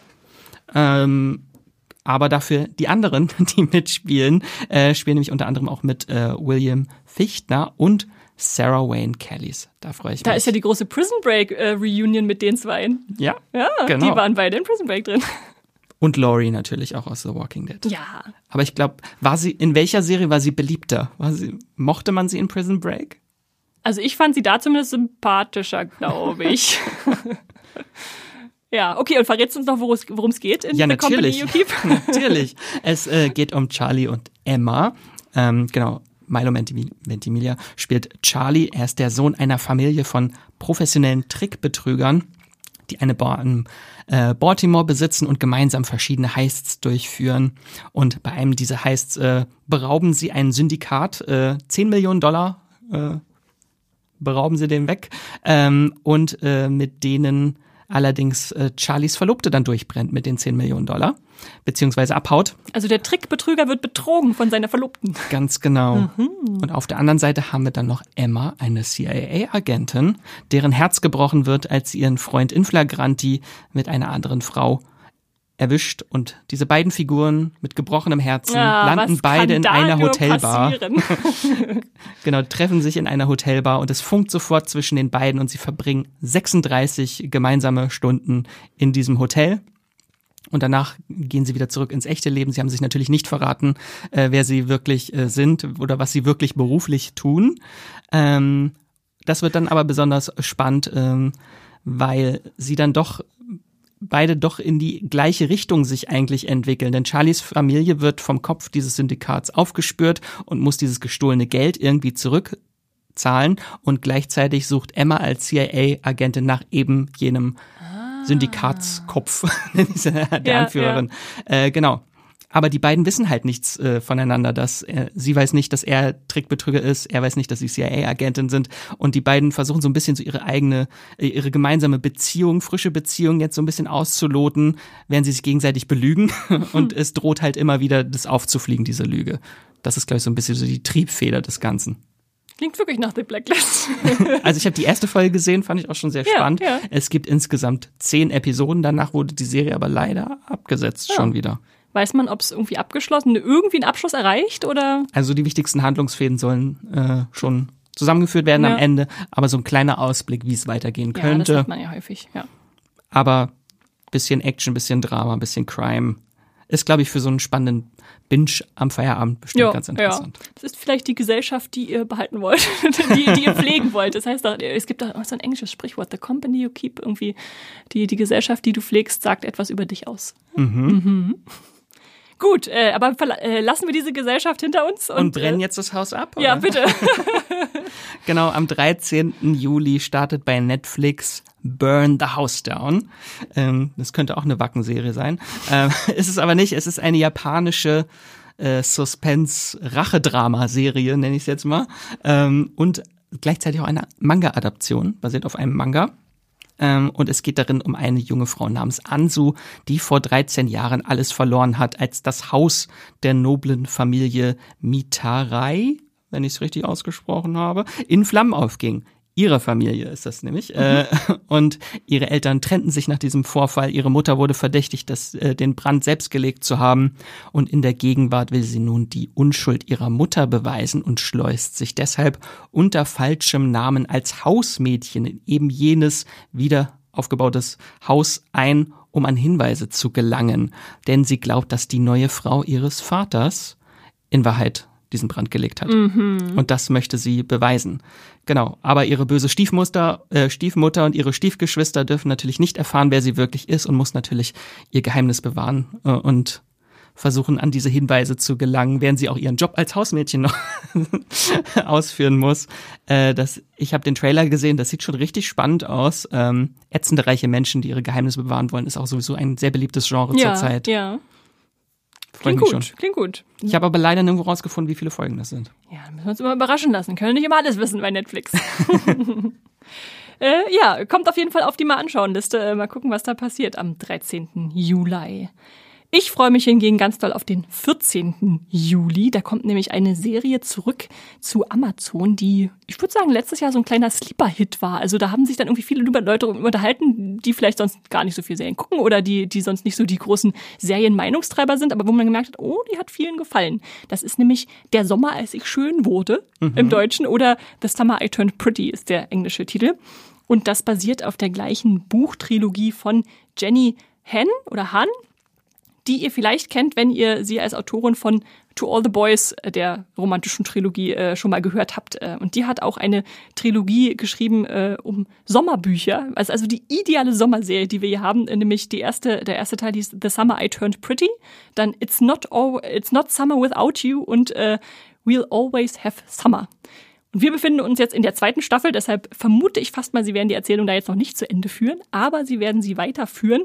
Ähm, aber dafür die anderen, die mitspielen, äh, spielen nämlich unter anderem auch mit äh, William Fichtner und Sarah Wayne Kellys. Da freue ich Da mich. ist ja die große Prison Break äh, Reunion mit den zweien. ja, Ja, Genau. die waren beide in Prison Break drin. Und Laurie natürlich auch aus The Walking Dead. Ja. Aber ich glaube, war sie in welcher Serie war sie beliebter? War sie mochte man sie in Prison Break? Also ich fand sie da zumindest sympathischer, glaube ich. ja, okay, und verrätst du uns noch, worum es geht in Ja, The Company natürlich. You Keep? Natürlich. Es äh, geht um Charlie und Emma. Ähm, genau. Milo Ventimiglia spielt Charlie. Er ist der Sohn einer Familie von professionellen Trickbetrügern, die eine Bar in äh, Baltimore besitzen und gemeinsam verschiedene Heists durchführen. Und bei einem dieser Heists äh, berauben sie ein Syndikat äh, 10 Millionen Dollar äh, berauben sie den weg ähm, und äh, mit denen allerdings äh, Charlies Verlobte dann durchbrennt mit den 10 Millionen Dollar, beziehungsweise abhaut. Also der Trickbetrüger wird betrogen von seiner Verlobten. Ganz genau. Und auf der anderen Seite haben wir dann noch Emma, eine CIA-Agentin, deren Herz gebrochen wird, als sie ihren Freund in Flagranti mit einer anderen Frau erwischt. Und diese beiden Figuren mit gebrochenem Herzen Ah, landen beide in einer Hotelbar. Genau, treffen sich in einer Hotelbar und es funkt sofort zwischen den beiden und sie verbringen 36 gemeinsame Stunden in diesem Hotel. Und danach gehen sie wieder zurück ins echte Leben. Sie haben sich natürlich nicht verraten, äh, wer sie wirklich äh, sind oder was sie wirklich beruflich tun. Ähm, das wird dann aber besonders spannend, ähm, weil sie dann doch beide doch in die gleiche Richtung sich eigentlich entwickeln. Denn Charlies Familie wird vom Kopf dieses Syndikats aufgespürt und muss dieses gestohlene Geld irgendwie zurückzahlen. Und gleichzeitig sucht Emma als CIA-Agentin nach eben jenem Syndikatskopf, der Ja, Anführerin. Äh, genau. Aber die beiden wissen halt nichts äh, voneinander, dass er, sie weiß nicht, dass er Trickbetrüger ist, er weiß nicht, dass sie CIA-Agentin sind und die beiden versuchen so ein bisschen so ihre eigene, äh, ihre gemeinsame Beziehung, frische Beziehung jetzt so ein bisschen auszuloten, während sie sich gegenseitig belügen und es droht halt immer wieder das aufzufliegen, diese Lüge. Das ist, glaube ich, so ein bisschen so die Triebfeder des Ganzen. Klingt wirklich nach The Blacklist. Also ich habe die erste Folge gesehen, fand ich auch schon sehr Ja, spannend. ja. Es gibt insgesamt zehn Episoden, danach wurde die Serie aber leider abgesetzt Ja. schon wieder. Weiß man, ob es irgendwie abgeschlossen, irgendwie einen Abschluss erreicht oder? Also die wichtigsten Handlungsfäden sollen äh, schon zusammengeführt werden Ja. am Ende, aber so ein kleiner Ausblick, wie es weitergehen Ja, das hat man ja häufig, ja. aber bisschen Action, bisschen Drama, bisschen Crime ist, glaube ich, für so einen spannenden Binge am Feierabend bestimmt ja, ganz interessant. Ja. Das ist vielleicht die Gesellschaft, die ihr behalten wollt, die, die ihr pflegen wollt. Das heißt, es gibt auch so ein englisches Sprichwort, the company you keep, irgendwie die, die Gesellschaft, die du pflegst, sagt etwas über dich aus. Mhm. Mhm. Gut, äh, aber äh, lassen wir diese Gesellschaft hinter uns. Und, und brennen äh, jetzt das Haus ab? Oder? Ja, bitte. genau, am 13. Juli startet bei Netflix Burn the House Down. Ähm, das könnte auch eine Wackenserie sein. Ähm, ist es aber nicht. Es ist eine japanische äh, Suspense-Rachedrama-Serie, nenne ich es jetzt mal. Ähm, und gleichzeitig auch eine Manga-Adaption, basiert auf einem Manga. Ähm, und es geht darin um eine junge Frau namens Ansu, die vor 13 Jahren alles verloren hat, als das Haus der noblen Familie Mitarai, wenn ich es richtig ausgesprochen habe, in Flammen aufging ihrer Familie ist das nämlich. Mhm. Äh, und ihre Eltern trennten sich nach diesem Vorfall. Ihre Mutter wurde verdächtigt, das, äh, den Brand selbst gelegt zu haben. Und in der Gegenwart will sie nun die Unschuld ihrer Mutter beweisen und schleust sich deshalb unter falschem Namen als Hausmädchen in eben jenes wieder aufgebautes Haus ein, um an Hinweise zu gelangen. Denn sie glaubt, dass die neue Frau ihres Vaters in Wahrheit diesen Brand gelegt hat. Mhm. Und das möchte sie beweisen. Genau. Aber ihre böse Stiefmutter, äh, Stiefmutter und ihre Stiefgeschwister dürfen natürlich nicht erfahren, wer sie wirklich ist und muss natürlich ihr Geheimnis bewahren äh, und versuchen, an diese Hinweise zu gelangen, während sie auch ihren Job als Hausmädchen noch ausführen muss. Äh, das, ich habe den Trailer gesehen, das sieht schon richtig spannend aus. Ähm, ätzende reiche Menschen, die ihre Geheimnisse bewahren wollen, ist auch sowieso ein sehr beliebtes Genre ja, zurzeit. Ja. Klingt gut, schon. klingt gut. Ich habe aber leider nirgendwo rausgefunden, wie viele Folgen das sind. Ja, müssen wir uns immer überraschen lassen. Können nicht immer alles wissen bei Netflix. äh, ja, kommt auf jeden Fall auf die Mal anschauen Liste. Äh, mal gucken, was da passiert am 13. Juli. Ich freue mich hingegen ganz doll auf den 14. Juli. Da kommt nämlich eine Serie zurück zu Amazon, die, ich würde sagen, letztes Jahr so ein kleiner Sleeper-Hit war. Also da haben sich dann irgendwie viele Leute unterhalten, die vielleicht sonst gar nicht so viel Serien gucken oder die, die sonst nicht so die großen Serienmeinungstreiber sind, aber wo man gemerkt hat, oh, die hat vielen gefallen. Das ist nämlich Der Sommer, als ich schön wurde mhm. im Deutschen oder The Summer I Turned Pretty ist der englische Titel. Und das basiert auf der gleichen Buchtrilogie von Jenny Han oder Han, die ihr vielleicht kennt, wenn ihr sie als Autorin von To All the Boys äh, der romantischen Trilogie äh, schon mal gehört habt. Äh, und die hat auch eine Trilogie geschrieben äh, um Sommerbücher. Also, die ideale Sommerserie, die wir hier haben, äh, nämlich die erste, der erste Teil hieß The Summer I Turned Pretty, dann It's Not, all, It's Not Summer Without You und äh, We'll Always Have Summer. Und wir befinden uns jetzt in der zweiten Staffel, deshalb vermute ich fast mal, sie werden die Erzählung da jetzt noch nicht zu Ende führen, aber sie werden sie weiterführen.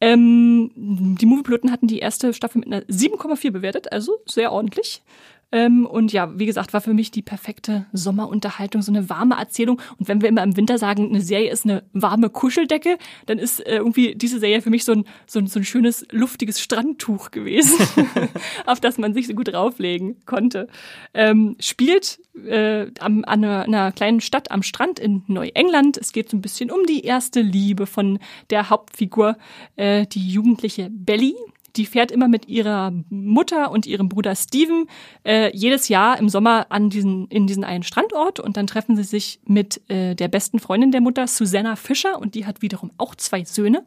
Ähm, die Moviepiloten hatten die erste Staffel mit einer 7,4 bewertet, also sehr ordentlich. Ähm, und ja, wie gesagt, war für mich die perfekte Sommerunterhaltung, so eine warme Erzählung. Und wenn wir immer im Winter sagen, eine Serie ist eine warme Kuscheldecke, dann ist äh, irgendwie diese Serie für mich so ein, so ein, so ein schönes, luftiges Strandtuch gewesen, auf das man sich so gut drauflegen konnte. Ähm, spielt äh, an, an einer, einer kleinen Stadt am Strand in Neuengland. Es geht so ein bisschen um die erste Liebe von der Hauptfigur, äh, die jugendliche Belly die fährt immer mit ihrer Mutter und ihrem Bruder Steven äh, jedes Jahr im Sommer an diesen, in diesen einen Strandort und dann treffen sie sich mit äh, der besten Freundin der Mutter, Susanna Fischer, und die hat wiederum auch zwei Söhne,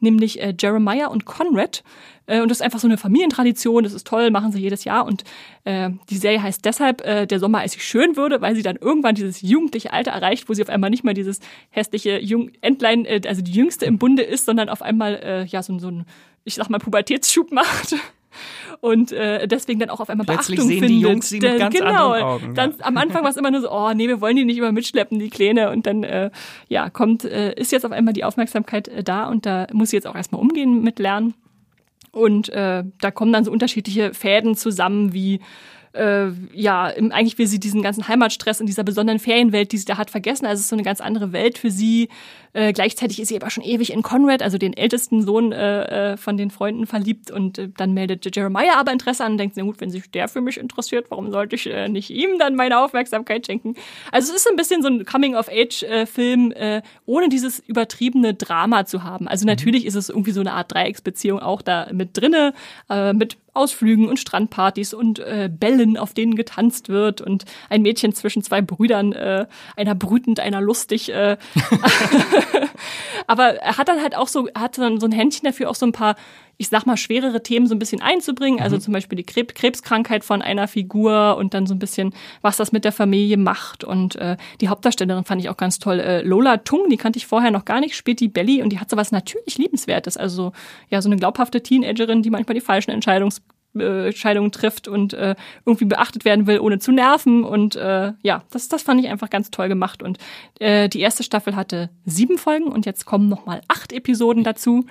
nämlich äh, Jeremiah und Conrad. Äh, und das ist einfach so eine Familientradition, das ist toll, machen sie jedes Jahr. Und äh, die Serie heißt deshalb äh, Der Sommer, als ich schön würde, weil sie dann irgendwann dieses jugendliche Alter erreicht, wo sie auf einmal nicht mehr dieses hässliche Jung Entlein, äh, also die Jüngste im Bunde ist, sondern auf einmal äh, ja so, so ein ich sag mal, Pubertätsschub macht. Und äh, deswegen dann auch auf einmal Plötzlich Beachtung sehen findet. die Jungs sie mit ganz genau, anderen Augen. Dann, am Anfang war es immer nur so, oh nee, wir wollen die nicht immer mitschleppen, die Kleine. Und dann äh, ja, kommt, äh, ist jetzt auf einmal die Aufmerksamkeit äh, da und da muss sie jetzt auch erstmal umgehen mit lernen. Und äh, da kommen dann so unterschiedliche Fäden zusammen, wie äh, ja, eigentlich will sie diesen ganzen Heimatstress in dieser besonderen Ferienwelt, die sie da hat, vergessen. Also es ist so eine ganz andere Welt für sie. Äh, gleichzeitig ist sie aber schon ewig in Conrad, also den ältesten Sohn äh, äh, von den Freunden, verliebt. Und äh, dann meldet Jeremiah aber Interesse an und denkt, na gut, wenn sich der für mich interessiert, warum sollte ich äh, nicht ihm dann meine Aufmerksamkeit schenken? Also es ist ein bisschen so ein Coming-of-Age-Film, äh, ohne dieses übertriebene Drama zu haben. Also natürlich ist es irgendwie so eine Art Dreiecksbeziehung auch da mit drinne, äh, mit Ausflügen und Strandpartys und äh, Bällen, auf denen getanzt wird und ein Mädchen zwischen zwei Brüdern, äh, einer brütend, einer lustig. Äh, Aber er hat dann halt auch so, hat dann so ein Händchen dafür, auch so ein paar, ich sag mal, schwerere Themen so ein bisschen einzubringen. Also zum Beispiel die Krebs Krebskrankheit von einer Figur und dann so ein bisschen, was das mit der Familie macht. Und äh, die Hauptdarstellerin fand ich auch ganz toll. Äh, Lola Tung, die kannte ich vorher noch gar nicht, spielt die Belly und die hat so was natürlich Liebenswertes. Also ja, so eine glaubhafte Teenagerin, die manchmal die falschen Entscheidungen Entscheidungen trifft und äh, irgendwie beachtet werden will, ohne zu nerven. Und äh, ja, das, das fand ich einfach ganz toll gemacht. Und äh, die erste Staffel hatte sieben Folgen und jetzt kommen nochmal acht Episoden dazu.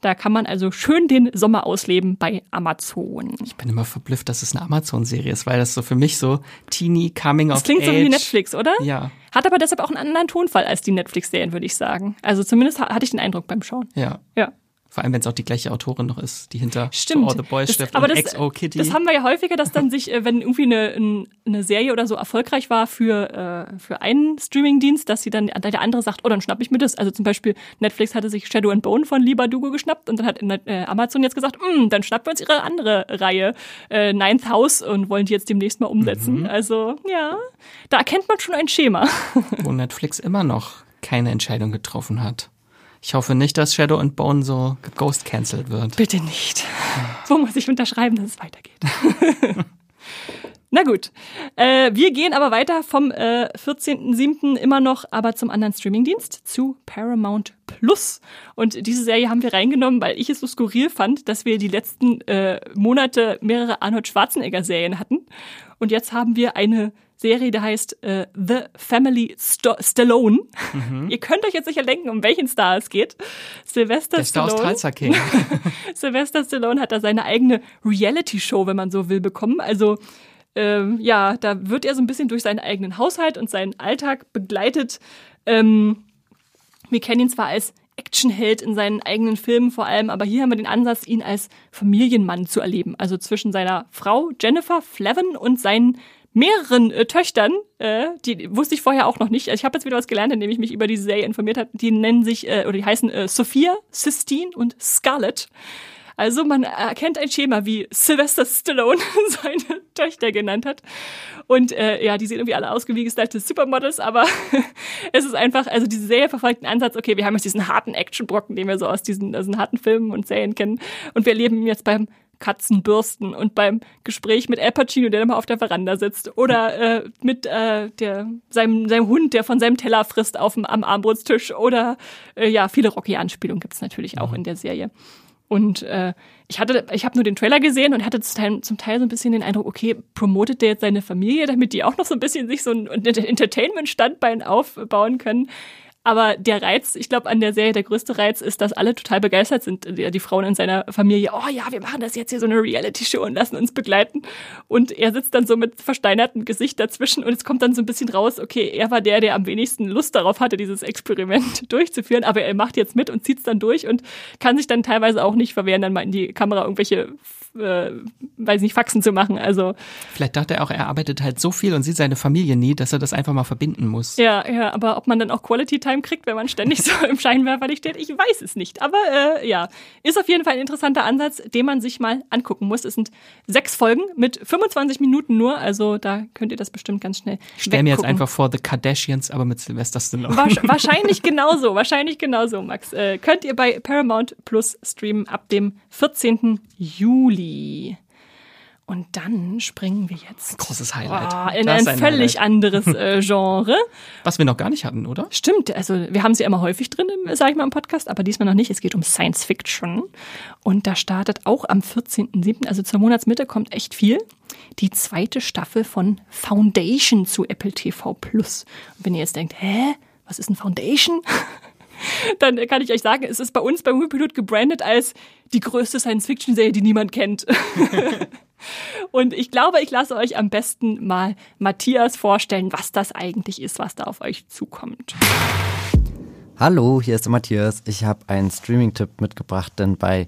Da kann man also schön den Sommer ausleben bei Amazon. Ich bin immer verblüfft, dass es eine Amazon-Serie ist, weil das so für mich so teeny coming das of klingt age. so wie Netflix, oder? Ja, Hat aber deshalb auch einen anderen Tonfall als die Netflix-Serien, würde ich sagen. Also zumindest ha- hatte ich den Eindruck beim Schauen. ja. Ja. Vor allem, wenn es auch die gleiche Autorin noch ist, die hinter Stimmt. To All the Boys Stift aber und das, XO Kitty. das haben wir ja häufiger, dass dann sich, äh, wenn irgendwie eine, ein- eine Serie oder so erfolgreich war für, äh, für einen Streamingdienst, dass sie dann der andere sagt, oh, dann schnapp ich mir das. Also zum Beispiel Netflix hatte sich Shadow and Bone von Liba Dugo geschnappt und dann hat äh, Amazon jetzt gesagt, "Mm, dann schnappen wir uns ihre andere Reihe, äh, Ninth House und wollen die jetzt demnächst mal umsetzen. Also ja, da erkennt man schon ein Schema. wo Netflix immer noch keine Entscheidung getroffen hat. Ich hoffe nicht, dass Shadow and Bone so ghost cancelled wird. Bitte nicht. Wo muss ich unterschreiben, dass es weitergeht? Na gut. Äh, wir gehen aber weiter vom äh, 14.07. immer noch, aber zum anderen Streamingdienst, zu Paramount Plus. Und diese Serie haben wir reingenommen, weil ich es so skurril fand, dass wir die letzten äh, Monate mehrere Arnold Schwarzenegger-Serien hatten. Und jetzt haben wir eine Serie, die heißt äh, The Family Sto Stallone. Ihr könnt euch jetzt sicher denken, um welchen Star es geht. Sylvester Der Star aus Stallone. King. Sylvester Stallone hat da seine eigene Reality-Show, wenn man so will, bekommen. Also ähm, ja, da wird er so ein bisschen durch seinen eigenen Haushalt und seinen Alltag begleitet. Ähm, wir kennen ihn zwar als Actionheld in seinen eigenen Filmen vor allem, aber hier haben wir den Ansatz, ihn als Familienmann zu erleben. Also zwischen seiner Frau Jennifer Flavin und seinen mehreren äh, Töchtern, äh, die wusste ich vorher auch noch nicht. Also ich habe jetzt wieder was gelernt, indem ich mich über diese Serie informiert habe. Die nennen sich, äh, oder die heißen äh, Sophia, Sistine und Scarlett. Also man erkennt ein Schema, wie Sylvester Stallone seine Töchter genannt hat. Und äh, ja, die sehen irgendwie alle aus wie gestylte Supermodels, aber es ist einfach, also diese Serie verfolgt einen Ansatz, okay, wir haben jetzt diesen harten Actionbrocken, den wir so aus diesen, aus diesen harten Filmen und Serien kennen. Und wir erleben ihn jetzt beim Katzenbürsten und beim Gespräch mit Al Pacino, der mal auf der Veranda sitzt. Oder äh, mit äh, der, seinem, seinem Hund, der von seinem Teller frisst auf dem, am Armbrotstisch. Oder äh, ja, viele Rocky-Anspielungen gibt's natürlich auch in der Serie. Und äh, ich hatte, ich habe nur den Trailer gesehen und hatte zum Teil, zum Teil so ein bisschen den Eindruck, okay, promotet der jetzt seine Familie, damit die auch noch so ein bisschen sich so ein Entertainment-Standbein aufbauen können. Aber der Reiz, ich glaube, an der Serie, der größte Reiz ist, dass alle total begeistert sind, die, Frauen in seiner Familie. Oh ja, wir machen das jetzt hier so eine Reality-Show und lassen uns begleiten. Und er sitzt dann so mit versteinertem Gesicht dazwischen und es kommt dann so ein bisschen raus, okay, er war der, der am wenigsten Lust darauf hatte, dieses Experiment durchzuführen, aber er macht jetzt mit und zieht es dann durch und kann sich dann teilweise auch nicht verwehren, dann mal in die Kamera irgendwelche, äh, weiß nicht, Faxen zu machen. Also Vielleicht dachte er auch, er arbeitet halt so viel und sieht seine Familie nie, dass er das einfach mal verbinden muss. Ja, ja, aber ob man dann auch Quality Time kriegt, wenn man ständig so im Scheinwerferlicht steht, ich weiß es nicht. Aber äh, ja, ist auf jeden Fall ein interessanter Ansatz, den man sich mal angucken muss. Es sind sechs Folgen mit 25 Minuten nur, also da könnt ihr das bestimmt ganz schnell Ich stell mir jetzt einfach vor The Kardashians, aber mit Sylvester Stallone. Wahrscheinlich genauso, wahrscheinlich genauso, Max. Äh, könnt ihr bei Paramount Plus streamen ab dem 14. Juli. Und dann springen wir jetzt Großes Highlight. Ah, in ein, ist völlig Highlight. anderes äh, Genre. Was wir noch gar nicht hatten, oder? Stimmt, also wir haben sie immer häufig drin, im, sag ich mal, im Podcast, aber diesmal noch nicht. Es geht um Science Fiction. Und da startet auch am 14.07., also zur Monatsmitte, kommt echt viel. Die zweite Staffel von Foundation zu Apple TV Plus. Und wenn ihr jetzt denkt, hä, was ist ein Foundation? Dann kann ich euch sagen, es ist bei uns beim Moviepilot gebrandet als die größte Science-Fiction-Serie, die niemand kennt. Und ich glaube, ich lasse euch am besten mal Matthias vorstellen, was das eigentlich ist, was da auf euch zukommt. Hallo, hier ist der Matthias. Ich habe einen Streaming-Tipp mitgebracht, denn bei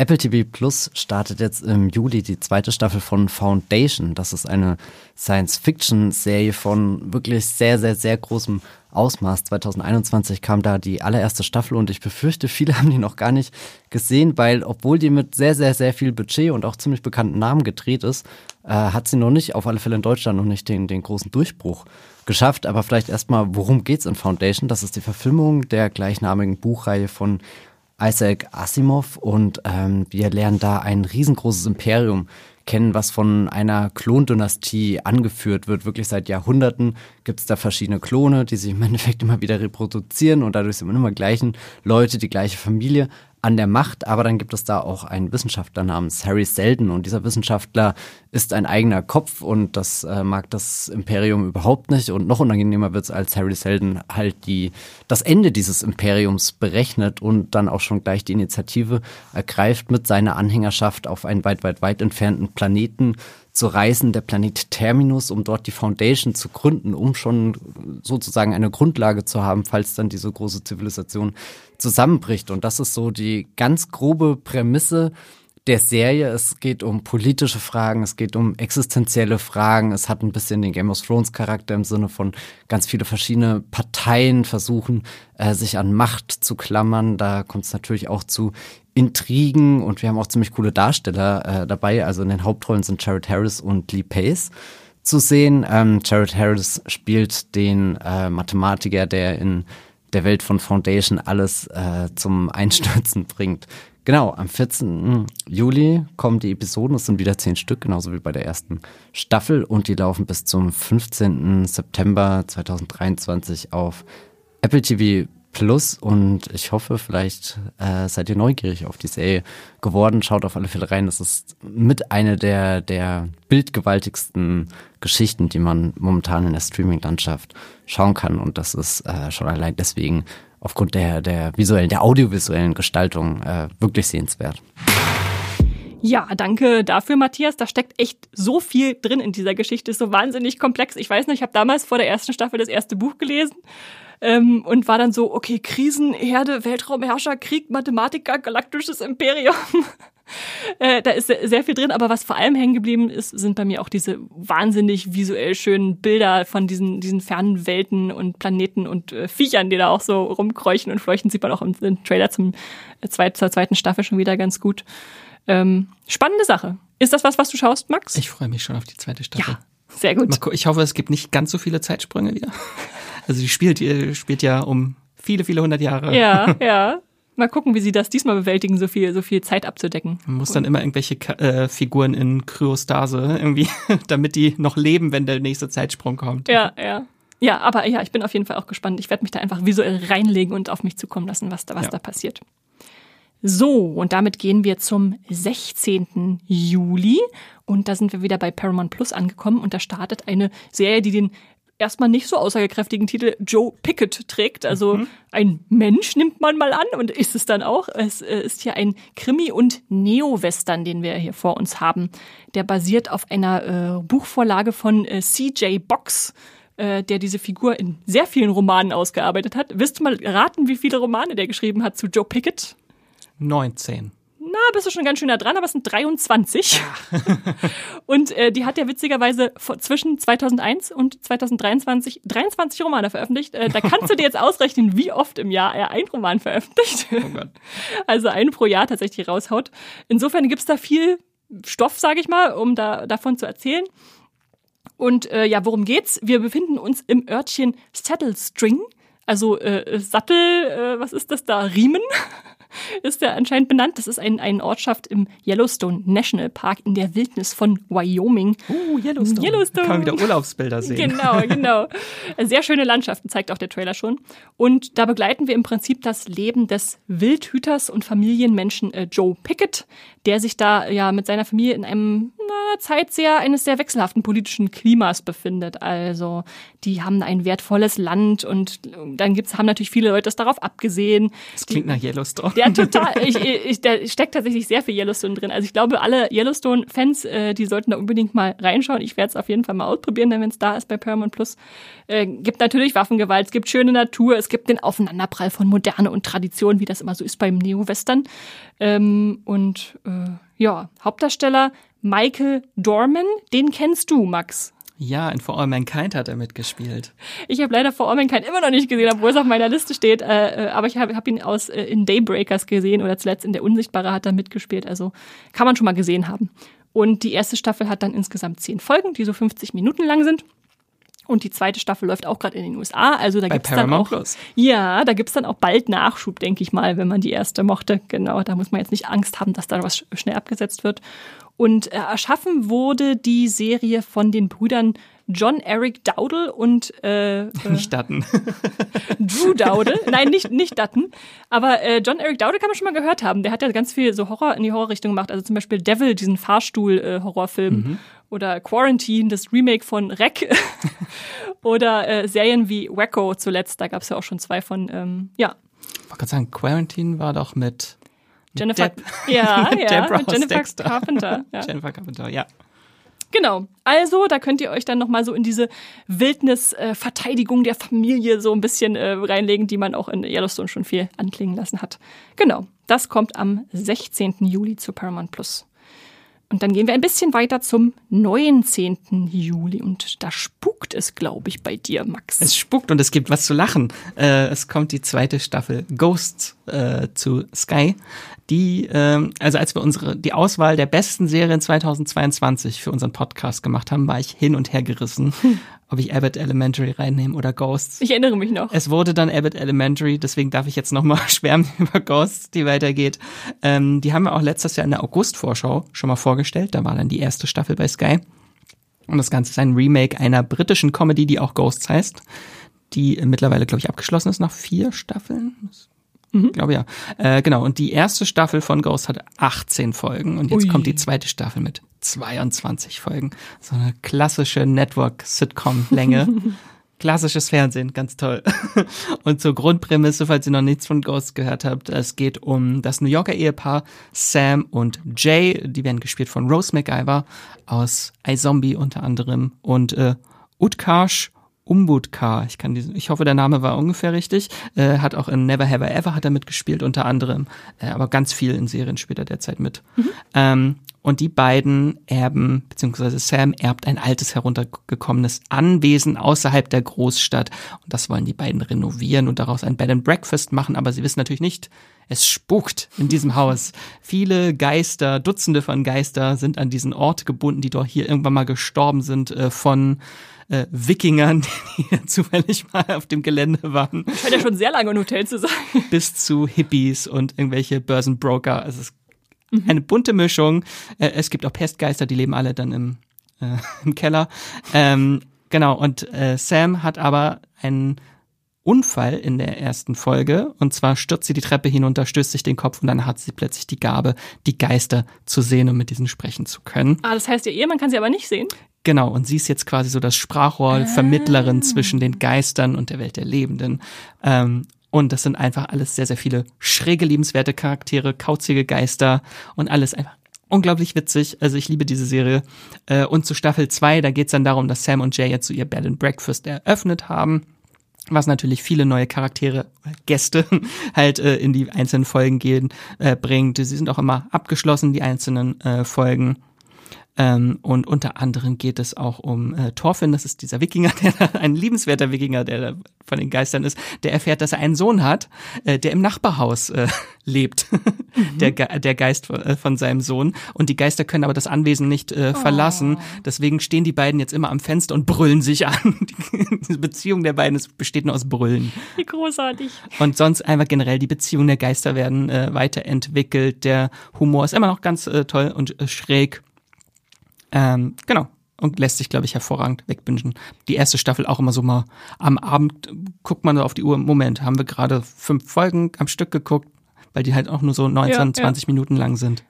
Apple TV Plus startet jetzt im Juli die zweite Staffel von Foundation. Das ist eine Science-Fiction-Serie von wirklich sehr, sehr, sehr großem Ausmaß. 2021 kam da die allererste Staffel und ich befürchte, viele haben die noch gar nicht gesehen, weil obwohl die mit sehr, sehr, sehr viel Budget und auch ziemlich bekannten Namen gedreht ist, äh, hat sie noch nicht, auf alle Fälle in Deutschland, noch nicht den, den großen Durchbruch geschafft. Aber vielleicht erstmal, worum geht's in Foundation? Das ist die Verfilmung der gleichnamigen Buchreihe von Isaac Asimov und ähm, wir lernen da ein riesengroßes Imperium kennen, was von einer Klondynastie angeführt wird. Wirklich seit Jahrhunderten gibt es da verschiedene Klone, die sich im Endeffekt immer wieder reproduzieren und dadurch sind immer gleichen Leute, die gleiche Familie an der Macht, aber dann gibt es da auch einen Wissenschaftler namens Harry Selden und dieser Wissenschaftler ist ein eigener Kopf und das äh, mag das Imperium überhaupt nicht und noch unangenehmer wird es, als Harry Selden halt die, das Ende dieses Imperiums berechnet und dann auch schon gleich die Initiative ergreift, mit seiner Anhängerschaft auf einen weit, weit, weit entfernten Planeten zu reisen, der Planet Terminus, um dort die Foundation zu gründen, um schon sozusagen eine Grundlage zu haben, falls dann diese große Zivilisation zusammenbricht. Und das ist so die ganz grobe Prämisse der Serie. Es geht um politische Fragen, es geht um existenzielle Fragen. Es hat ein bisschen den Game of Thrones Charakter im Sinne von ganz viele verschiedene Parteien versuchen, äh, sich an Macht zu klammern. Da kommt es natürlich auch zu Intrigen und wir haben auch ziemlich coole Darsteller äh, dabei. Also in den Hauptrollen sind Jared Harris und Lee Pace zu sehen. Ähm, Jared Harris spielt den äh, Mathematiker, der in der Welt von Foundation alles äh, zum Einstürzen bringt. Genau, am 14. Juli kommen die Episoden, es sind wieder zehn Stück, genauso wie bei der ersten Staffel und die laufen bis zum 15. September 2023 auf Apple TV Plus und ich hoffe, vielleicht äh, seid ihr neugierig auf die Serie geworden. Schaut auf alle Fälle rein. Das ist mit einer der, der bildgewaltigsten Geschichten, die man momentan in der Streaming-Landschaft schauen kann. Und das ist äh, schon allein deswegen aufgrund der, der visuellen, der audiovisuellen Gestaltung äh, wirklich sehenswert. Ja, danke dafür, Matthias. Da steckt echt so viel drin in dieser Geschichte. Ist so wahnsinnig komplex. Ich weiß nicht, ich habe damals vor der ersten Staffel das erste Buch gelesen ähm, und war dann so, okay, Krisen, Herde, Weltraumherrscher, Krieg, Mathematiker, galaktisches Imperium. äh, da ist sehr viel drin, aber was vor allem hängen geblieben ist, sind bei mir auch diese wahnsinnig visuell schönen Bilder von diesen, diesen fernen Welten und Planeten und äh, Viechern, die da auch so rumkräuchen und fleuchten, sieht man auch im, im Trailer zum, äh, zweit, zur zweiten Staffel schon wieder ganz gut. Ähm, spannende Sache. Ist das was, was du schaust, Max? Ich freue mich schon auf die zweite Staffel. Ja, sehr gut. Ich hoffe, es gibt nicht ganz so viele Zeitsprünge wieder. Also die spielt, die spielt ja um viele, viele hundert Jahre. Ja, ja. Mal gucken, wie sie das diesmal bewältigen, so viel, so viel Zeit abzudecken. Man muss dann immer irgendwelche äh, Figuren in Kryostase irgendwie, damit die noch leben, wenn der nächste Zeitsprung kommt. Ja, ja. Ja, aber ja, ich bin auf jeden Fall auch gespannt. Ich werde mich da einfach visuell reinlegen und auf mich zukommen lassen, was da, was ja. da passiert. So, und damit gehen wir zum 16. Juli. Und da sind wir wieder bei Paramount Plus angekommen. Und da startet eine Serie, die den erstmal nicht so aussagekräftigen Titel Joe Pickett trägt. Also mhm. ein Mensch nimmt man mal an und ist es dann auch. Es äh, ist hier ein Krimi- und Neo-Western, den wir hier vor uns haben. Der basiert auf einer äh, Buchvorlage von äh, CJ Box äh, der diese Figur in sehr vielen Romanen ausgearbeitet hat. Willst du mal raten, wie viele Romane der geschrieben hat zu Joe Pickett? 19 na, bist du schon ganz schön da dran, aber es sind 23. und äh, die hat ja witzigerweise zwischen 2001 und 2023 23 Romane veröffentlicht. Äh, da kannst du dir jetzt ausrechnen, wie oft im Jahr er einen Roman veröffentlicht. Oh. Also einen pro Jahr tatsächlich raushaut. Insofern gibt's da viel Stoff, sage ich mal, um da davon zu erzählen. Und äh, ja, worum geht's? Wir befinden uns im Örtchen Saddle String. Also äh, Sattel, äh, was ist das da? Riemen ist der anscheinend benannt. Das ist ein, eine Ortschaft im Yellowstone National Park in der Wildnis von Wyoming. Uh, Yellowstone. Yellowstone. Kann man wieder Urlaubsbilder sehen. Genau, genau. Sehr schöne Landschaften zeigt auch der Trailer schon. Und da begleiten wir im Prinzip das Leben des Wildhüters und Familienmenschen äh, Joe Pickett, der sich da ja mit seiner Familie in einem Zeit sehr eines sehr wechselhaften politischen Klimas befindet. Also die haben ein wertvolles Land und dann gibt's haben natürlich viele Leute das darauf abgesehen. Das klingt nach Yellowstone. Ja, total. Ich, ich, da steckt tatsächlich sehr viel Yellowstone drin. Also ich glaube, alle Yellowstone-Fans, äh, die sollten da unbedingt mal reinschauen. Ich werde es auf jeden Fall mal ausprobieren, wenn es da ist bei Paramount Plus. Äh, gibt natürlich Waffengewalt, es gibt schöne Natur, es gibt den Aufeinanderprall von Moderne und Tradition, wie das immer so ist beim Neo-Western. Ähm, und äh, ja, Hauptdarsteller Michael Dorman, den kennst du, Max. Ja, in For All Mankind hat er mitgespielt. Ich habe leider For All Mankind immer noch nicht gesehen, obwohl es auf meiner Liste steht. Äh, äh aber ich habe hab ihn aus äh, in Daybreakers gesehen oder zuletzt in Der Unsichtbare hat er mitgespielt. Also kann man schon mal gesehen haben. Und die erste Staffel hat dann insgesamt zehn Folgen, die so 50 Minuten lang sind. Und die zweite Staffel läuft auch gerade in den USA. Also da Bei gibt's dann auch. Plus. Ja, da gibt's dann auch bald Nachschub, denke ich mal, wenn man die erste mochte. Genau, da muss man jetzt nicht Angst haben, dass da was sch- schnell abgesetzt wird. Und äh, erschaffen wurde die Serie von den Brüdern John Eric Dowdle und äh, äh, Nicht Daten. Drew Dowdle. Nein, nicht, nicht Dutton. Aber äh, John Eric Dowdle kann man schon mal gehört haben. Der hat ja ganz viel so Horror in die Horrorrichtung gemacht. Also zum Beispiel Devil, diesen Fahrstuhl-Horrorfilm. Oder Quarantine, das Remake von Rec. Oder äh, Serien wie Wacko zuletzt. Da gab es ja auch schon zwei von, ähm, ja. Ich wollte gerade sagen, Quarantine war doch mit Jennifer, Deb- ja, ja, Deborah Jennifer. Carpenter. Ja. Jennifer Carpenter, ja. Genau. Also, da könnt ihr euch dann nochmal so in diese Wildnis-Verteidigung der Familie so ein bisschen äh, reinlegen, die man auch in Yellowstone schon viel anklingen lassen hat. Genau. Das kommt am 16. Juli zu Paramount Plus. Und dann gehen wir ein bisschen weiter zum 19. Juli. Und da spukt es, glaube ich, bei dir, Max. Es spuckt und es gibt was zu lachen. Äh, es kommt die zweite Staffel Ghosts äh, zu Sky. Die, ähm, also als wir unsere die Auswahl der besten Serien 2022 für unseren Podcast gemacht haben, war ich hin und her gerissen, ob ich Abbott Elementary reinnehme oder Ghosts. ich erinnere mich noch. Es wurde dann Abbott Elementary, deswegen darf ich jetzt nochmal schwärmen über Ghosts, die weitergeht. Ähm, die haben wir auch letztes Jahr in der August-Vorschau schon mal vorgestellt. Da war dann die erste Staffel bei Sky. Und das Ganze ist ein Remake einer britischen Comedy, die auch Ghosts heißt, die mittlerweile, glaube ich, abgeschlossen ist nach vier Staffeln. Ich glaube ja. Äh, genau, und die erste Staffel von Ghost hat 18 Folgen und jetzt Ui. kommt die zweite Staffel mit 22 Folgen. So eine klassische Network-Sitcom-Länge. Klassisches Fernsehen, ganz toll. Und zur Grundprämisse, falls ihr noch nichts von Ghost gehört habt, es geht um das New Yorker Ehepaar Sam und Jay. Die werden gespielt von Rose McIver aus iZombie unter anderem und äh, Utkarsh Umbutkar. Ich kann diesen, ich hoffe, der Name war ungefähr richtig. Äh, hat auch in Never Have I Ever hat er mitgespielt unter anderem, äh, aber ganz viel in Serien spielt er derzeit mit. Ähm, und die beiden erben, beziehungsweise Sam erbt ein altes heruntergekommenes Anwesen außerhalb der Großstadt. Und das wollen die beiden renovieren und daraus ein Bed and Breakfast machen. Aber sie wissen natürlich nicht, es spukt in diesem Haus. Viele Geister, Dutzende von Geister sind an diesen Ort gebunden, die doch hier irgendwann mal gestorben sind äh, von äh, Wikingern, die hier zufällig mal auf dem Gelände waren Scheint ja schon sehr lange ein Hotel zu sein. bis zu Hippies und irgendwelche Börsenbroker. Also es ist eine bunte Mischung. Äh, es gibt auch Pestgeister, die leben alle dann im, äh, im Keller. Ähm, genau, und äh, Sam hat aber einen Unfall in der ersten Folge. Und zwar stürzt sie die Treppe hinunter, stößt sich den Kopf und dann hat sie plötzlich die Gabe, die Geister zu sehen und mit diesen sprechen zu können. Ah, das heißt, ihr Ehemann kann sie aber nicht sehen. Genau, und sie ist jetzt quasi so das Sprachrohr, Vermittlerin zwischen den Geistern und der Welt der Lebenden. Ähm, und das sind einfach alles sehr, sehr viele schräge, liebenswerte Charaktere, kauzige Geister und alles einfach unglaublich witzig. Also ich liebe diese Serie. Äh, und zu Staffel 2, da geht's dann darum, dass Sam und Jay jetzt so ihr Bed and Breakfast eröffnet haben was natürlich viele neue Charaktere, äh, Gäste halt äh, in die einzelnen Folgen gehen, äh, bringt. Sie sind auch immer abgeschlossen, die einzelnen äh, Folgen. Ähm, und unter anderem geht es auch um äh, Thorfinn, das ist dieser Wikinger, der ein liebenswerter Wikinger, der da von den Geistern ist, der erfährt, dass er einen Sohn hat, äh, der im Nachbarhaus äh, lebt, der, Ge der Geist von, äh, von seinem Sohn. Und die Geister können aber das Anwesen nicht äh, verlassen. Deswegen stehen die beiden jetzt immer am Fenster und brüllen sich an. Die Beziehung der beiden besteht nur aus Brüllen. Wie großartig. Und sonst einfach generell die Beziehung der Geister werden äh, weiterentwickelt. Der Humor ist immer noch ganz äh, toll und äh, schräg. Ähm, genau. Und lässt sich, glaube ich, hervorragend wegbingen. Die erste Staffel auch immer so mal am Abend guckt man so auf die Uhr. Moment, haben wir gerade fünf Folgen am Stück geguckt, weil die halt auch nur so 19, Ja, ja. 20 Minuten lang sind.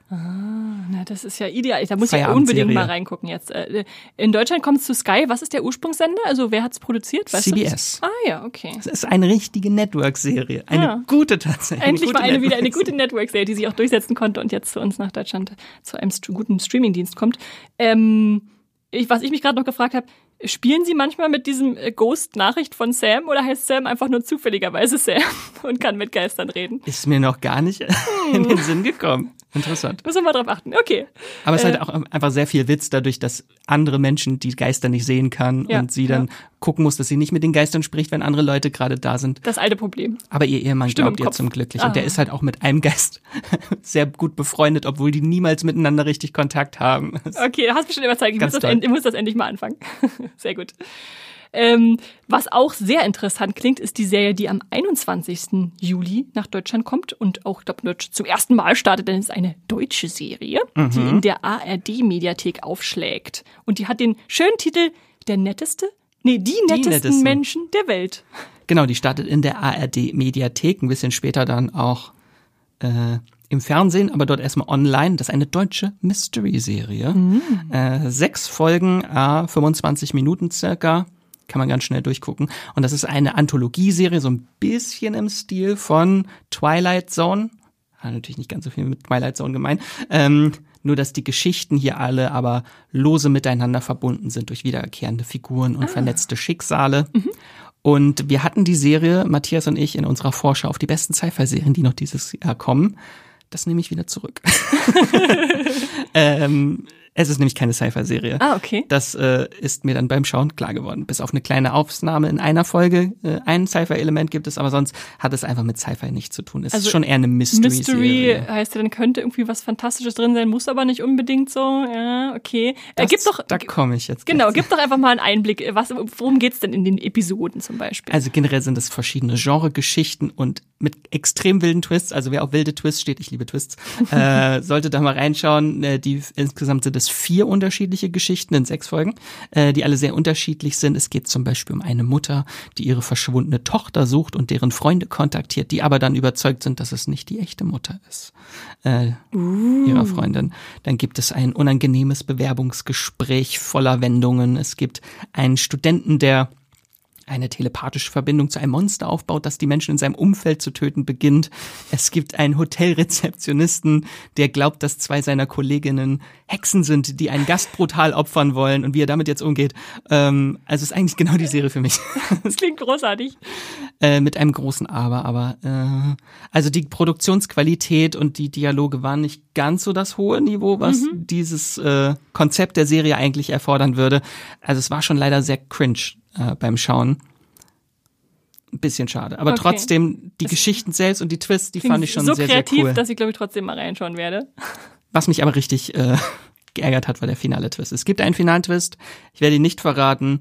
Na, das ist ja ideal. Da muss ich unbedingt mal reingucken jetzt. Äh, in Deutschland kommt es zu Sky. Was ist der Ursprungssender? Also wer hat es produziert? Weißt CBS. Ah ja, okay. Es ist eine richtige Network-Serie. Eine ja. gute tatsächlich. Endlich eine mal eine wieder eine gute Network-Serie, die sich auch durchsetzen konnte und jetzt zu uns nach Deutschland zu einem guten Streamingdienst kommt. Ähm, ich, was ich mich gerade noch gefragt habe, spielen Sie manchmal mit diesem äh, Ghost-Nachricht von Sam oder heißt Sam einfach nur zufälligerweise Sam und kann mit Geistern reden? Ist mir noch gar nicht in den Sinn gekommen. Interessant. Müssen wir drauf achten. Okay. Aber es ist halt äh, auch einfach sehr viel Witz dadurch, dass andere Menschen die Geister nicht sehen kann ja, und sie dann ja. gucken muss, dass sie nicht mit den Geistern spricht, wenn andere Leute gerade da sind. Das alte Problem. Aber ihr Ehemann Stimme glaubt ihr zum Glücklich. Ah. Und der ist halt auch mit einem Geist sehr gut befreundet, obwohl die niemals miteinander richtig Kontakt haben. Okay, hast du schon überzeugt. Ich muss, das, ich muss das endlich mal anfangen. sehr gut. Ähm, was auch sehr interessant klingt, ist die Serie, die am 21. Juli nach Deutschland kommt und auch, glaube zum ersten Mal startet, denn es ist eine deutsche Serie, mhm. die in der ARD-Mediathek aufschlägt. Und die hat den schönen Titel Der netteste? Nee, die, die nettesten, nettesten Menschen der Welt. Genau, die startet in der ARD-Mediathek, ein bisschen später dann auch äh, im Fernsehen, aber dort erstmal online. Das ist eine deutsche Mystery-Serie. Mhm. Äh, sechs Folgen, äh, 25 Minuten circa kann man ganz schnell durchgucken. Und das ist eine Anthologieserie, so ein bisschen im Stil von Twilight Zone. Hat natürlich nicht ganz so viel mit Twilight Zone gemeint. Ähm, nur, dass die Geschichten hier alle aber lose miteinander verbunden sind durch wiederkehrende Figuren und ah. vernetzte Schicksale. Mhm. Und wir hatten die Serie, Matthias und ich, in unserer Vorschau auf die besten Sci-Fi-Serien, die noch dieses Jahr kommen. Das nehme ich wieder zurück. ähm, es ist nämlich keine Sci-Fi-Serie. Ah, okay. Das äh, ist mir dann beim Schauen klar geworden. Bis auf eine kleine Aufnahme in einer Folge äh, ein Sci-Fi-Element gibt es, aber sonst hat es einfach mit Sci-Fi nichts zu tun. Es also ist schon eher eine Mystery-Serie. Mystery heißt ja, dann könnte irgendwie was Fantastisches drin sein, muss aber nicht unbedingt so. Ja, okay. Das, äh, gib doch, da komme ich jetzt. Genau, gib doch einfach mal einen Einblick. Was, worum geht's denn in den Episoden zum Beispiel? Also generell sind es verschiedene Genre-Geschichten und mit extrem wilden Twists. Also wer auf wilde Twists steht, ich liebe Twists, äh, sollte da mal reinschauen. Äh, die insgesamt sind es vier unterschiedliche Geschichten in sechs Folgen, äh, die alle sehr unterschiedlich sind. Es geht zum Beispiel um eine Mutter, die ihre verschwundene Tochter sucht und deren Freunde kontaktiert, die aber dann überzeugt sind, dass es nicht die echte Mutter ist äh, uh. ihrer Freundin. Dann gibt es ein unangenehmes Bewerbungsgespräch voller Wendungen. Es gibt einen Studenten, der eine telepathische Verbindung zu einem Monster aufbaut, das die Menschen in seinem Umfeld zu töten beginnt. Es gibt einen Hotelrezeptionisten, der glaubt, dass zwei seiner Kolleginnen Hexen sind, die einen Gast brutal opfern wollen und wie er damit jetzt umgeht. Ähm, also ist eigentlich genau die Serie für mich. Das klingt großartig. Äh, mit einem großen Aber, aber äh, also die Produktionsqualität und die Dialoge waren nicht ganz so das hohe Niveau, was mhm. dieses äh, Konzept der Serie eigentlich erfordern würde. Also es war schon leider sehr cringe äh, beim Schauen. Ein bisschen schade. Aber okay. trotzdem, die das Geschichten selbst und die Twists, die fand ich schon so sehr, kreativ, sehr cool. dass ich, glaube ich, trotzdem mal reinschauen werde. Was mich aber richtig äh, geärgert hat, war der finale Twist. Es gibt einen finalen Twist, ich werde ihn nicht verraten,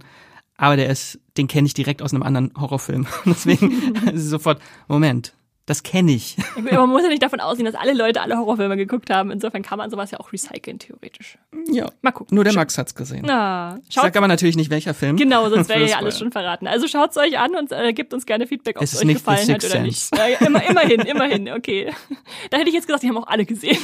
aber der ist, den kenne ich direkt aus einem anderen Horrorfilm. Deswegen sofort, Moment, das kenne ich. Man muss ja nicht davon ausgehen, dass alle Leute alle Horrorfilme geguckt haben. Insofern kann man sowas ja auch recyceln, theoretisch. Ja. Mal gucken. Nur der Max hat's gesehen. Na, ich sag aber natürlich nicht, welcher Film. Genau, sonst wäre ja alles schon verraten. Also schaut's euch an und äh, gebt uns gerne Feedback, ob es, es euch gefallen hat oder nicht. Ja, immer, immerhin, immerhin, okay. Da hätte ich jetzt gesagt, die haben auch alle gesehen.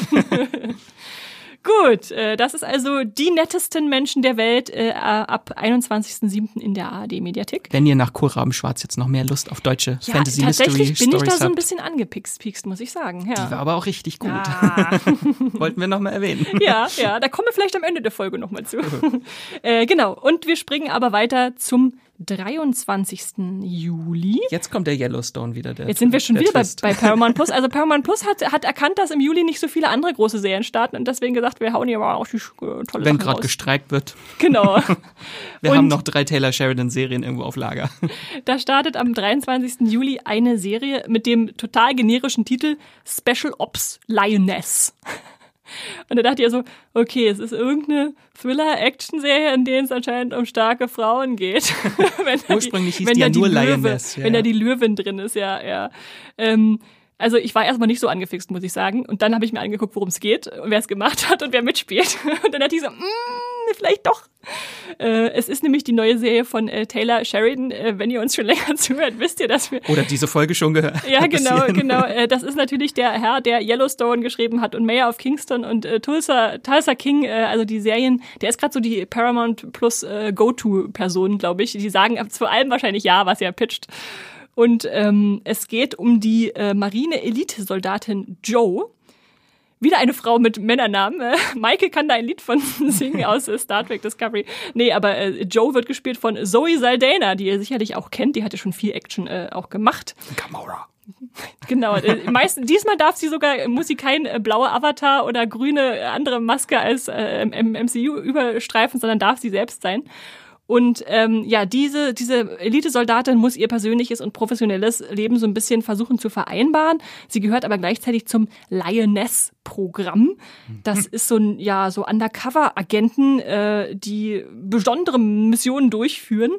Gut, äh, das ist also die nettesten Menschen der Welt äh, ab 21.07. in der ARD-Mediathek. Wenn ihr nach Kohlraben Schwarz jetzt noch mehr Lust auf deutsche ja, Fantasy Mystery habt. bin ich da so ein bisschen angepickst, muss ich sagen. Ja. Die war aber auch richtig gut. Ah. Wollten wir noch mal erwähnen. Ja, ja, da kommen wir vielleicht am Ende der Folge noch mal zu. äh, genau, und wir springen aber weiter zum 23. Juli. Jetzt kommt der Yellowstone wieder. Der, Jetzt sind wir schon wieder bei, bei, Paramount Plus. Also Paramount Plus hat, hat erkannt, dass im Juli nicht so viele andere große Serien starten und deswegen gesagt, wir hauen hier mal auch die äh, tolle Wenn gerade gestreikt wird. Genau. wir und haben noch drei Taylor Sheridan Serien irgendwo auf Lager. da startet am 23. Juli eine Serie mit dem total generischen Titel Special Ops Lioness. Und da dachte ich so, okay, es ist irgendeine Thriller-Action-Serie, in der es anscheinend um starke Frauen geht. Ursprünglich die, hieß die ja nur Löwe, Lioness. Ja. Wenn da die Löwin drin ist, ja, ja. Ähm, also ich war erstmal nicht so angefixt, muss ich sagen. Und dann habe ich mir angeguckt, worum es geht, wer es gemacht hat und wer mitspielt. Und dann dachte ich so, mm, vielleicht doch. Äh, es ist nämlich die neue Serie von äh, Taylor Sheridan. Äh, wenn ihr uns schon länger zuhört, wisst ihr, dass wir. Oder diese Folge schon gehört. Ja, genau, genau. Äh, das ist natürlich der Herr, der Yellowstone geschrieben hat und Mayor of Kingston und äh, Tulsa, Tulsa King, äh, also die Serien. Der ist gerade so die Paramount Plus Go-To-Person, glaube ich. Die sagen zu allem wahrscheinlich ja, was er pitcht. Und ähm, es geht um die äh, Marine-Elite-Soldatin Joe wieder eine Frau mit Männernamen. Äh, Michael kann da ein Lied von singen aus äh, Star Trek Discovery. Nee, aber äh, Joe wird gespielt von Zoe Saldana, die ihr sicherlich auch kennt. Die hatte schon viel Action äh, auch gemacht. Gamora. Genau, äh, meist, diesmal darf sie sogar, muss sie kein äh, blauer Avatar oder grüne äh, andere Maske als äh, im MCU überstreifen, sondern darf sie selbst sein. Und ähm, ja, diese, diese Elitesoldatin muss ihr persönliches und professionelles Leben so ein bisschen versuchen zu vereinbaren. Sie gehört aber gleichzeitig zum Lioness-Programm. Das ist so ein, ja, so Undercover-Agenten, äh, die besondere Missionen durchführen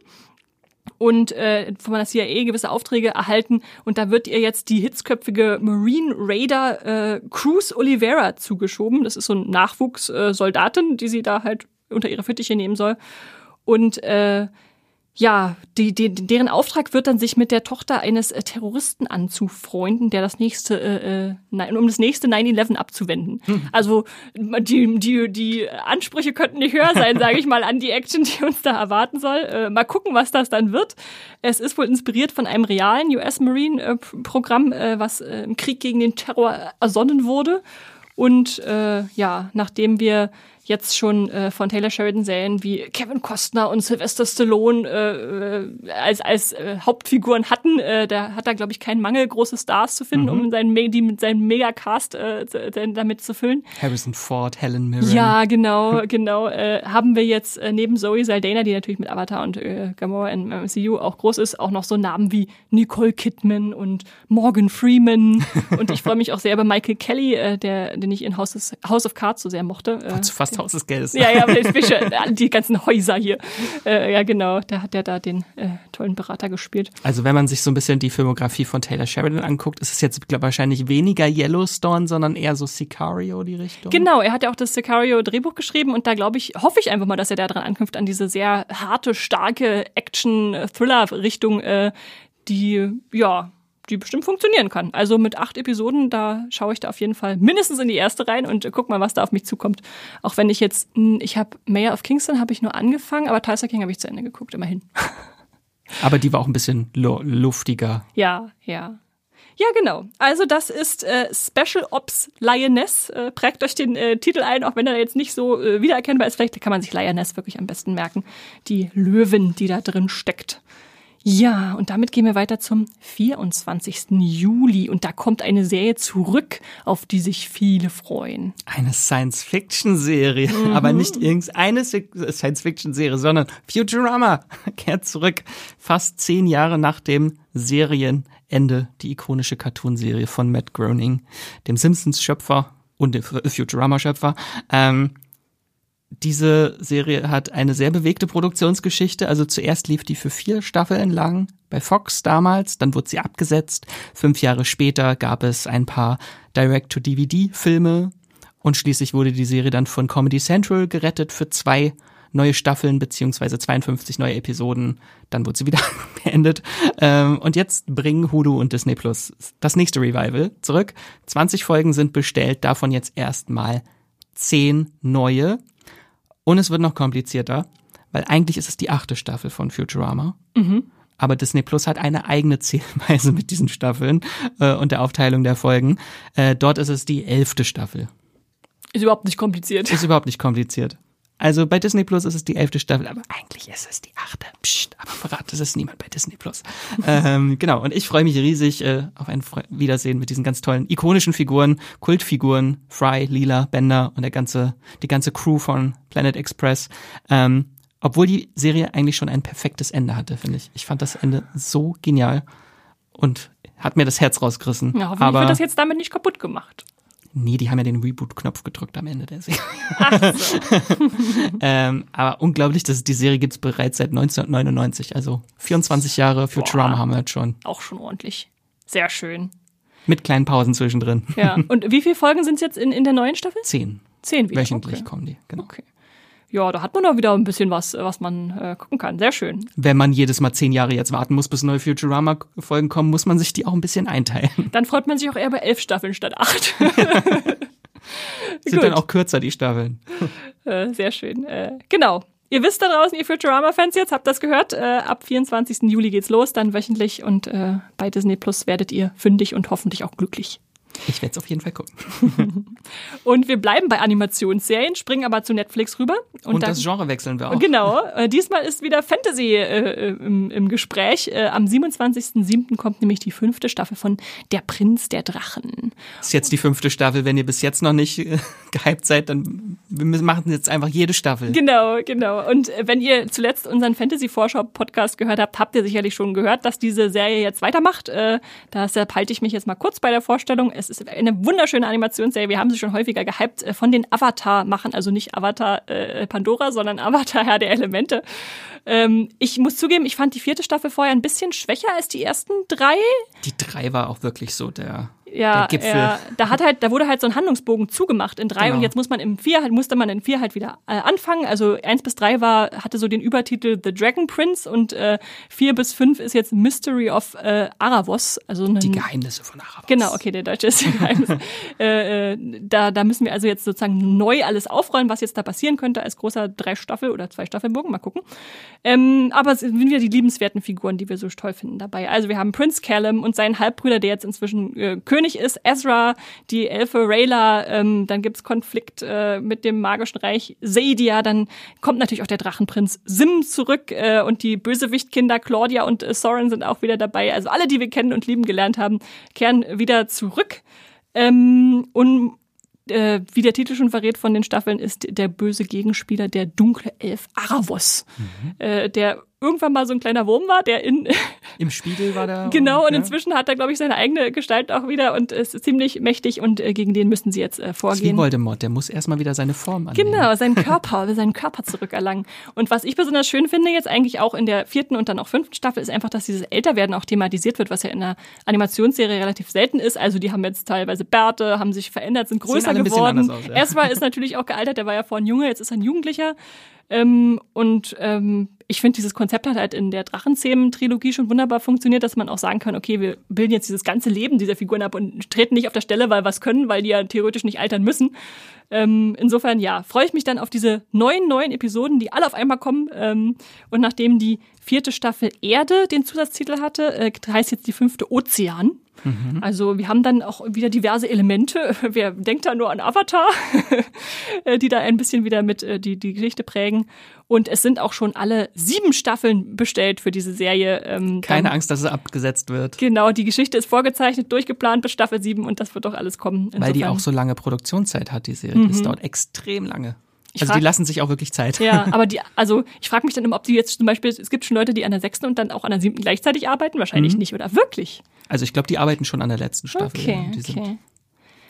und äh, von der CIA gewisse Aufträge erhalten. Und da wird ihr jetzt die hitzköpfige Marine Raider äh, Cruz Oliveira zugeschoben. Das ist so ein Nachwuchssoldatin, äh, die sie da halt unter ihre Fittiche nehmen soll. Und äh, ja, die, die, deren Auftrag wird dann, sich mit der Tochter eines äh, Terroristen anzufreunden, der das nächste, äh, äh, um das nächste 9-11 abzuwenden. Hm. Also die, die, die Ansprüche könnten nicht höher sein, sage ich mal, an die Action, die uns da erwarten soll. Äh, mal gucken, was das dann wird. Es ist wohl inspiriert von einem realen US Marine-Programm, äh, was äh, im Krieg gegen den Terror ersonnen wurde. Und äh, ja, nachdem wir jetzt schon äh, von Taylor Sheridan Serien wie Kevin Costner und Sylvester Stallone äh, äh, als als äh, Hauptfiguren hatten, äh, da hat er glaube ich keinen Mangel große Stars zu finden, mhm. um seinen die mit seinem Megacast äh, damit zu füllen. Harrison Ford, Helen Mirren. Ja, genau, genau. Äh, haben wir jetzt äh, neben Zoe Saldana, die natürlich mit Avatar und äh, Gamora in MCU auch groß ist, auch noch so Namen wie Nicole Kidman und Morgan Freeman und ich freue mich auch sehr über Michael Kelly, äh, der den ich in House of, House of Cards so sehr mochte. Äh, fast Haus des Geldes. Ja, ja, die ganzen Häuser hier. Äh, ja, genau, da hat er da den äh, tollen Berater gespielt. Also wenn man sich so ein bisschen die Filmografie von Taylor Sheridan anguckt, ist es jetzt glaub, wahrscheinlich weniger Yellowstone, sondern eher so Sicario die Richtung. Genau, er hat ja auch das Sicario Drehbuch geschrieben und da glaube ich, hoffe ich einfach mal, dass er da dran anknüpft an diese sehr harte, starke Action-Thriller-Richtung, äh, die ja die bestimmt funktionieren kann. Also mit acht Episoden, da schaue ich da auf jeden Fall mindestens in die erste rein und guck mal, was da auf mich zukommt. Auch wenn ich jetzt, hm, ich habe Mayor of Kingston habe ich nur angefangen, aber Tulsa King habe ich zu Ende geguckt, immerhin. Aber die war auch ein bisschen luftiger. Ja, ja. Ja, genau. Also das ist äh, Special Ops Lioness. Äh, prägt euch den äh, Titel ein, auch wenn er jetzt nicht so äh, wiedererkennbar ist. Vielleicht kann man sich Lioness wirklich am besten merken. Die Löwin, die da drin steckt. Ja, und damit gehen wir weiter zum 24. Juli. Und da kommt eine Serie zurück, auf die sich viele freuen. Eine Science-Fiction-Serie, mhm. aber nicht irgendeine Science-Fiction-Serie, sondern Futurama kehrt zurück. Fast zehn Jahre nach dem Serienende, die ikonische Cartoonserie von Matt Groening, dem Simpsons-Schöpfer und dem Futurama-Schöpfer. Ähm, diese Serie hat eine sehr bewegte Produktionsgeschichte. Also zuerst lief die für vier Staffeln lang bei Fox damals, dann wurde sie abgesetzt. Fünf Jahre später gab es ein paar Direct-to-DVD-Filme und schließlich wurde die Serie dann von Comedy Central gerettet für zwei neue Staffeln beziehungsweise 52 neue Episoden. Dann wurde sie wieder beendet. Ähm, und jetzt bringen Hulu und Disney Plus das nächste Revival zurück. 20 Folgen sind bestellt, davon jetzt erstmal 10 neue. Und es wird noch komplizierter, weil eigentlich ist es die achte Staffel von Futurama. Mhm. Aber Disney Plus hat eine eigene Zählweise mit diesen Staffeln äh, und der Aufteilung der Folgen. Äh, dort ist es die elfte Staffel. Ist überhaupt nicht kompliziert. Ist überhaupt nicht kompliziert. Also bei Disney Plus ist es die elfte Staffel, aber eigentlich ist es die achte. Psst, aber verrat es ist niemand bei Disney Plus. ähm, genau, und ich freue mich riesig äh, auf ein Wiedersehen mit diesen ganz tollen, ikonischen Figuren, Kultfiguren, Fry, Lila, Bender und der ganze, die ganze Crew von Planet Express. Ähm, obwohl die Serie eigentlich schon ein perfektes Ende hatte, finde ich. Ich fand das Ende so genial und hat mir das Herz rausgerissen. Ja, hoffentlich aber wird das jetzt damit nicht kaputt gemacht. Nee, die haben ja den Reboot-Knopf gedrückt am Ende der Serie. Ach so. ähm, aber unglaublich, dass die Serie gibt's bereits seit 1999. Also 24 Jahre Futurama Boah, haben wir jetzt schon. Auch schon ordentlich. Sehr schön. Mit kleinen Pausen zwischendrin. Ja. Und wie viele Folgen sind es jetzt in, in der neuen Staffel? Zehn. Zehn wieder. Wöchentlich okay. kommen die, genau. Okay. Ja, da hat man doch wieder ein bisschen was, was man äh, gucken kann. Sehr schön. Wenn man jedes Mal zehn Jahre jetzt warten muss, bis neue Futurama-Folgen kommen, muss man sich die auch ein bisschen einteilen. Dann freut man sich auch eher bei elf Staffeln statt acht. Sind Gut. dann auch kürzer, die Staffeln. Äh, sehr schön. Äh, genau. Ihr wisst da draußen, ihr Futurama-Fans jetzt, habt das gehört. Äh, ab 24. Juli geht's los, dann wöchentlich und äh, bei Disney Plus werdet ihr fündig und hoffentlich auch glücklich. Ich werde es auf jeden Fall gucken. Und wir bleiben bei Animationsserien, springen aber zu Netflix rüber. Und, da- das Genre wechseln wir auch. Genau, äh, diesmal ist wieder Fantasy äh, im, im Gespräch. Äh, am 27.07. kommt nämlich die fünfte Staffel von Der Prinz der Drachen. Das ist jetzt die fünfte Staffel. Wenn ihr bis jetzt noch nicht äh, gehypt seid, dann wir machen jetzt einfach jede Staffel. Genau, genau. Und äh, wenn ihr zuletzt unseren Fantasy-Vorschau-Podcast gehört habt, habt ihr sicherlich schon gehört, dass diese Serie jetzt weitermacht. Äh, deshalb halte ich mich jetzt mal kurz bei der Vorstellung. Es ist eine wunderschöne Animationsserie. Wir haben sie schon häufiger gehypt äh, von den Avatar-Machern, also nicht Avatar äh, Pandora, sondern Avatar Herr der Elemente. Ähm, ich muss zugeben, ich fand die vierte Staffel vorher ein bisschen schwächer als die ersten drei. Die drei war auch wirklich so der, Ja, ja, da hat halt, da wurde halt so ein Handlungsbogen zugemacht in drei Genau. und jetzt muss man im vier, halt, musste man in vier halt wieder äh, anfangen. Also eins bis drei war, hatte so den Übertitel The Dragon Prince und äh, vier bis fünf ist jetzt Mystery of äh, Aravos. Also ein, Die Geheimnisse von Arabas. Genau, okay, der deutsche ist Geheimnis. äh, äh, da, da müssen wir also jetzt sozusagen neu alles aufrollen, was jetzt da passieren könnte als großer drei Staffel oder zwei Staffelbogen, mal gucken. Ähm, aber es sind wieder die liebenswerten Figuren, die wir so toll finden dabei. Also wir haben Prince Callum und seinen Halbbrüder, der jetzt inzwischen äh, König ist, Ezra, die Elfe Rayla, ähm, dann gibt's Konflikt äh, mit dem magischen Reich Sadia, dann kommt natürlich auch der Drachenprinz Sim zurück äh, und die Bösewichtkinder Claudia und äh, Soren sind auch wieder dabei. Also alle, die wir kennen und lieben gelernt haben, kehren wieder zurück. Ähm, und äh, wie der Titel schon verrät von den Staffeln, ist der böse Gegenspieler der dunkle Elf Aravos, äh, der irgendwann mal so ein kleiner Wurm war, der in Im Spiegel war der. genau und ja. inzwischen hat er glaube ich seine eigene Gestalt auch wieder und ist ziemlich mächtig und äh, gegen den müssen sie jetzt äh, Das ist wie vorgehen. Voldemort, der muss erstmal wieder seine Form annehmen. Genau, seinen Körper, seinen Körper zurückerlangen. Und was ich besonders schön finde, jetzt eigentlich auch in der vierten und dann auch fünften Staffel, ist einfach, dass dieses Älterwerden auch thematisiert wird, was ja in der Animationsserie relativ selten ist. Also die haben jetzt teilweise Bärte, haben sich verändert, sind größer geworden. aus, ja. Ezra ist natürlich auch gealtert, der war ja vorhin Junge, jetzt ist er ein Jugendlicher. Ähm, und ähm, ich finde, dieses Konzept hat halt in der Drachenzähmen-Trilogie schon wunderbar funktioniert, dass man auch sagen kann, okay, wir bilden jetzt dieses ganze Leben dieser Figuren ab und treten nicht auf der Stelle, weil es können, weil die ja theoretisch nicht altern müssen. Ähm, insofern, ja, freue ich mich dann auf diese neuen, neuen Episoden, die alle auf einmal kommen. Ähm, und nachdem die vierte Staffel Erde den Zusatztitel hatte, äh, heißt jetzt die fünfte Ozean. Also wir haben dann auch wieder diverse Elemente. Wer denkt da nur an Avatar, äh, die da ein bisschen wieder mit äh, die, die Geschichte prägen. Und es sind auch schon alle sieben Staffeln bestellt für diese Serie. Ähm, Keine dann- Angst, dass es abgesetzt wird. Genau, die Geschichte ist vorgezeichnet, durchgeplant bis Staffel 7 und das wird doch alles kommen. Weil die Insofern- Mhm. auch so lange Produktionszeit hat, die Serie. Das dauert extrem lange. Ich Also die lassen sich auch wirklich Zeit. Ja, aber die, also ich frage mich dann immer, ob die jetzt zum Beispiel, es gibt schon Leute, die an der sechsten und dann auch an der siebten gleichzeitig arbeiten. Wahrscheinlich Mhm. nicht, oder wirklich? Also ich glaube, die arbeiten schon an der letzten Staffel. Okay, ja. Okay.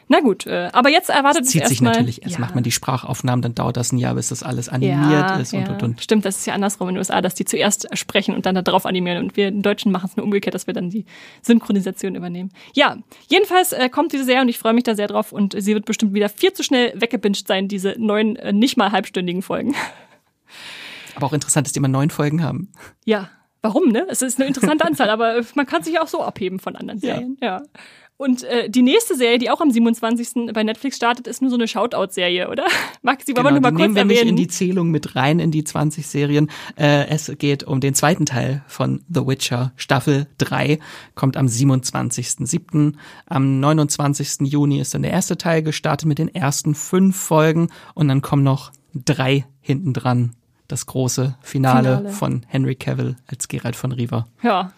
Na gut, äh, aber jetzt erwartet Das uns zieht sich natürlich. Erst ja. macht man die Sprachaufnahmen, dann dauert das ein Jahr, bis das alles animiert ja, ist und ja. und und. Stimmt, das ist ja andersrum in den USA, dass die zuerst sprechen und dann darauf animieren. Und wir in Deutschen machen es nur umgekehrt, dass wir dann die Synchronisation übernehmen. Ja, jedenfalls äh, kommt diese Serie und ich freue mich da sehr drauf und sie wird bestimmt wieder viel zu schnell weggebinged sein, diese neun, äh, nicht mal halbstündigen Folgen. Aber auch interessant, dass die immer neun Folgen haben. Ja, warum, ne? Es ist eine interessante Anzahl, aber man kann sich auch so abheben von anderen Ja. Serien. Ja. Und äh, die nächste Serie, die auch am 27. bei Netflix startet, ist nur so eine Shoutout-Serie, oder? Maxi, wollen wir nur mal Genau, kurz nehmen wir nicht erwähnen? in die Zählung mit rein in die 20 Serien. Äh, es geht um den zweiten Teil von The Witcher. Staffel 3 kommt am 27.07. Am 29. Juni ist dann der erste Teil gestartet mit den ersten fünf Folgen und dann kommen noch drei hinten dran. Das große Finale, Finale. von Henry Cavill als Geralt von Riva. ja.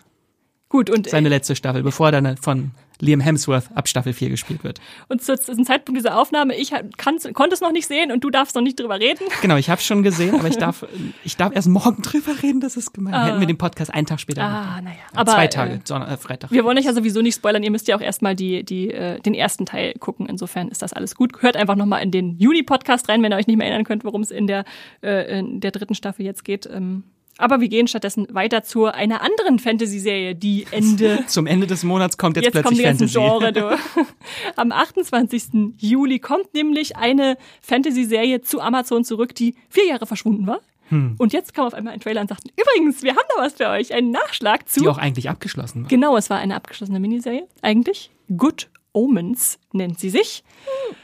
Gut, und, Seine äh, letzte Staffel, bevor er dann von Liam Hemsworth ab Staffel 4 gespielt wird. und zu, dem Zeitpunkt dieser Aufnahme, ich konnte es noch nicht sehen und du darfst noch nicht drüber reden. Genau, ich habe schon gesehen, aber ich darf, ich darf erst morgen drüber reden, das ist gemein. Hätten wir den Podcast einen Tag später. Ah, naja. Ja, Aber Zwei Äh, Tage, Sonn äh, Freitag. wir wollen euch ja sowieso nicht spoilern. Ihr müsst ja auch erstmal die, die, äh, den ersten Teil gucken. Insofern ist das alles gut. Hört einfach nochmal in den Juni-Podcast rein, wenn ihr euch nicht mehr erinnern könnt, worum es in der, äh, in der dritten Staffel jetzt geht. Ähm, Aber wir gehen stattdessen weiter zu einer anderen Fantasy-Serie, die Ende. Zum Ende des Monats kommt jetzt, Jetzt kommen plötzlich die ganzen Fantasy. Genre, du. Am 28. Juli kommt nämlich eine Fantasy-Serie zu Amazon zurück, die vier Jahre verschwunden war. Hm. Und jetzt kam auf einmal ein Trailer und sagten, übrigens, wir haben da was für euch, einen Nachschlag zu. Die auch eigentlich abgeschlossen war. Genau, es war eine abgeschlossene Miniserie, eigentlich. Good Omens nennt sie sich. Ah,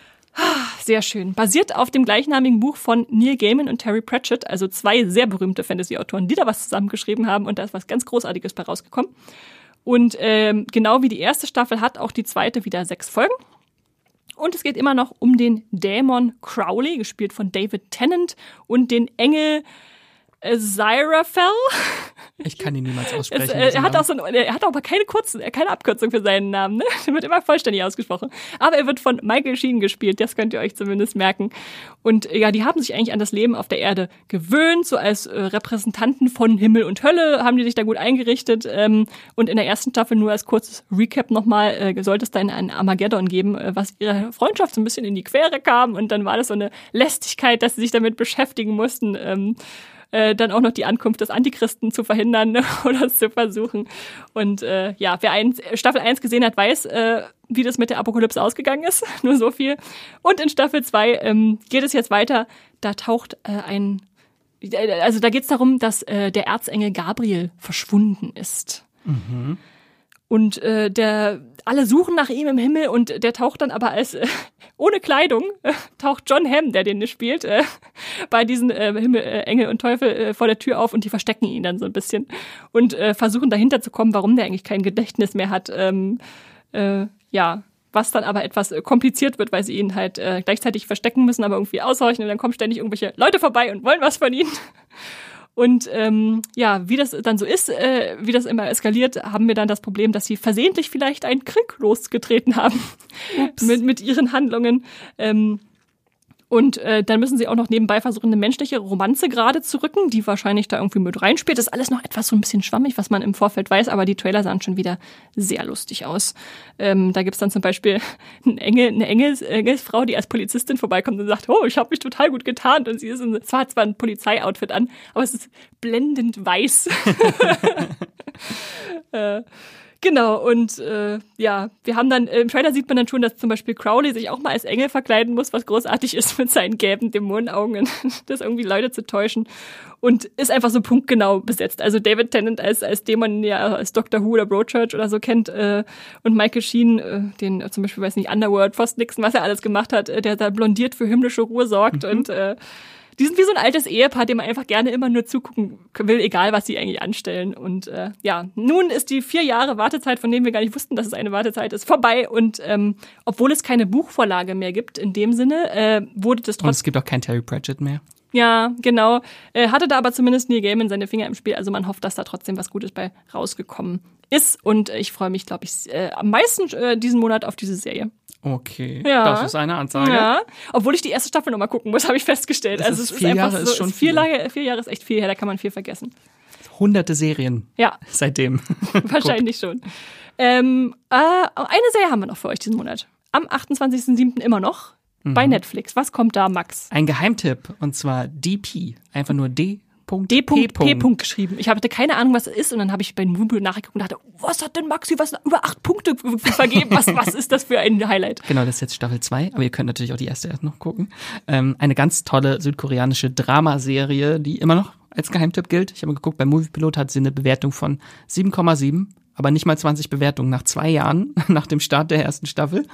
Sehr schön. Basiert auf dem gleichnamigen Buch von Neil Gaiman und Terry Pratchett, also zwei sehr berühmte Fantasy-Autoren, die da was zusammengeschrieben haben und da ist was ganz Großartiges bei rausgekommen. Und ähm, genau wie die erste Staffel hat auch die zweite wieder sechs Folgen. Und es geht immer noch um den Dämon Crowley, gespielt von David Tennant, und den Engel Zyrafel. Ich kann ihn niemals Es, aussprechen. äh, diesen er, hat auch so ein, er hat aber keine, kurzen, keine Abkürzung für seinen Namen. Ne? Der wird immer vollständig ausgesprochen. Aber er wird von Michael Sheen gespielt, das könnt ihr euch zumindest merken. Und äh, ja, die haben sich eigentlich an das Leben auf der Erde gewöhnt, so als äh, Repräsentanten von Himmel und Hölle haben die sich da gut eingerichtet. Ähm, und in der ersten Staffel nur als kurzes Recap nochmal, äh, sollte es dann ein Armageddon geben, äh, was ihre Freundschaft so ein bisschen in die Quere kam. Und dann war das so eine Lästigkeit, dass sie sich damit beschäftigen mussten. Ähm, äh, dann auch noch die Ankunft des Antichristen zu verhindern ne, oder es zu versuchen. Und äh, ja, wer ein, Staffel 1 gesehen hat, weiß, äh, wie das mit der Apokalypse ausgegangen ist. Nur so viel. Und in Staffel 2 ähm, geht es jetzt weiter. Da taucht äh, ein, äh, also da geht es darum, dass äh, der Erzengel Gabriel verschwunden ist. Und äh, der alle suchen nach ihm im Himmel und der taucht dann aber als äh, ohne Kleidung äh, taucht John Hamm, der den spielt, äh, bei diesen äh, Himmel, äh, Engel und Teufel äh, vor der Tür auf und die verstecken ihn dann so ein bisschen und versuchen dahinter zu kommen, warum der eigentlich kein Gedächtnis mehr hat. Ähm, äh, ja, was dann aber etwas kompliziert wird, weil sie ihn halt gleichzeitig verstecken müssen, aber irgendwie aushorchen und dann kommen ständig irgendwelche Leute vorbei und wollen was von ihnen. Und ähm, ja, wie das dann so ist, äh, wie das immer eskaliert, haben wir dann das Problem, dass sie versehentlich vielleicht einen Krieg losgetreten haben mit, mit ihren Handlungen. Ähm, und äh, dann müssen sie auch noch nebenbei versuchen, eine menschliche Romanze gerade zu rücken, die wahrscheinlich da irgendwie mit reinspielt. Das ist alles noch etwas so ein bisschen schwammig, was man im Vorfeld weiß, aber die Trailer sahen schon wieder sehr lustig aus. Ähm, da gibt's dann zum Beispiel eine, Engel, eine Engels, Engelsfrau, die als Polizistin vorbeikommt und sagt, oh, ich habe mich total gut getarnt. Und sie ist in, zwar hat zwar ein Polizeioutfit an, aber es ist blendend weiß. äh, Genau, und äh, ja, wir haben dann, im Trailer sieht man dann schon, dass zum Beispiel Crowley sich auch mal als Engel verkleiden muss, was großartig ist mit seinen gelben Dämonenaugen, das irgendwie Leute zu täuschen. Und ist einfach so punktgenau besetzt. Also David Tennant als, als Dämon, ja, als Doctor Who oder Broadchurch oder so kennt, äh, und Michael Sheen, äh, den äh, zum Beispiel, weiß nicht, Underworld, Frost Nixon, was er alles gemacht hat, äh, der da blondiert für himmlische Ruhe sorgt und äh, die sind wie so ein altes Ehepaar, dem man einfach gerne immer nur zugucken will, egal was sie eigentlich anstellen. Und äh, ja, nun ist die vier Jahre Wartezeit, von denen wir gar nicht wussten, dass es eine Wartezeit ist, vorbei. Und ähm, obwohl es keine Buchvorlage mehr gibt, in dem Sinne, äh, wurde das Und trotzdem. es gibt auch kein Terry Pratchett mehr. Ja, genau. Äh, hatte da aber zumindest Neil Gaiman seine Finger im Spiel. Also man hofft, dass da trotzdem was Gutes bei rausgekommen ist. Und ich freue mich, glaube ich, äh, am meisten äh, diesen Monat auf diese Serie. Okay, Ja. das ist eine Ansage. Ja, obwohl ich die erste Staffel nochmal gucken muss, habe ich festgestellt. Das also ist es vier ist einfach Jahre so, ist schon vier, viel. Jahre, vier Jahre ist echt viel her, da kann man viel vergessen. Hunderte Serien Ja, seitdem. wahrscheinlich schon. Ähm, äh, eine Serie haben wir noch für euch diesen Monat. Am 28.07. immer noch Mhm. bei Netflix. Was kommt da, Max? Ein Geheimtipp und zwar DP. Einfach nur D. D. P. Punkt geschrieben. Ich hatte keine Ahnung, was es ist und dann habe ich bei Moonpool nachgeguckt und dachte, was hat denn Maxi was über acht Punkte vergeben? Was, was ist das für ein Highlight? Genau, das ist jetzt Staffel 2, aber ihr könnt natürlich auch die erste erst noch gucken. Ähm, eine ganz tolle südkoreanische Dramaserie, die immer noch als Geheimtipp gilt. Ich habe mal geguckt, bei Moviepilot hat sie eine Bewertung von 7,7, aber nicht mal 20 Bewertungen nach zwei Jahren, nach dem Start der ersten Staffel.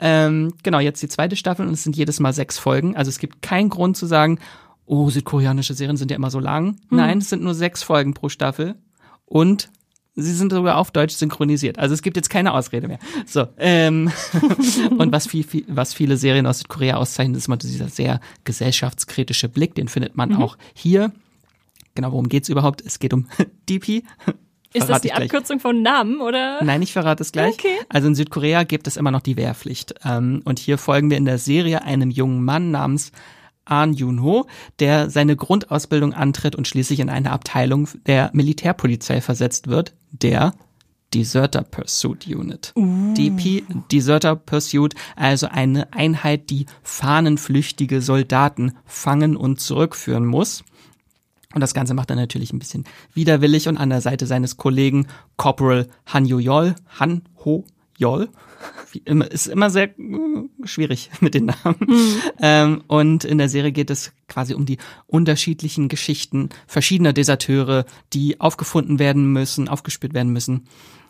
Ähm, genau, jetzt die zweite Staffel und es sind jedes Mal sechs Folgen. Also es gibt keinen Grund zu sagen, oh, südkoreanische Serien sind ja immer so lang. Nein, es sind nur sechs Folgen pro Staffel und Sie sind sogar auf Deutsch synchronisiert. Also es gibt jetzt keine Ausrede mehr. So, ähm, und was, viel, viel, was viele Serien aus Südkorea auszeichnet, ist immer dieser sehr gesellschaftskritische Blick. Den findet man auch hier. Genau, worum geht's überhaupt? Es geht um DP. Ist das die. Abkürzung von Namen oder? Nein, ich verrate es gleich. Okay. Also in Südkorea gibt es immer noch die Wehrpflicht. Ähm, und hier folgen wir in der Serie einem jungen Mann namens Ahn Yun-ho, der seine Grundausbildung antritt und schließlich in eine Abteilung der Militärpolizei versetzt wird, der Deserter Pursuit Unit. DP, Deserter Pursuit, also eine Einheit, die fahnenflüchtige Soldaten fangen und zurückführen muss. Und das Ganze macht er natürlich ein bisschen widerwillig und an der Seite seines Kollegen Corporal Han Yol, Han Ho Yol, immer, ist immer sehr äh, schwierig mit den Namen. Mhm. Ähm, und in der Serie geht es quasi um die unterschiedlichen Geschichten verschiedener Deserteure, die aufgefunden werden müssen, aufgespürt werden müssen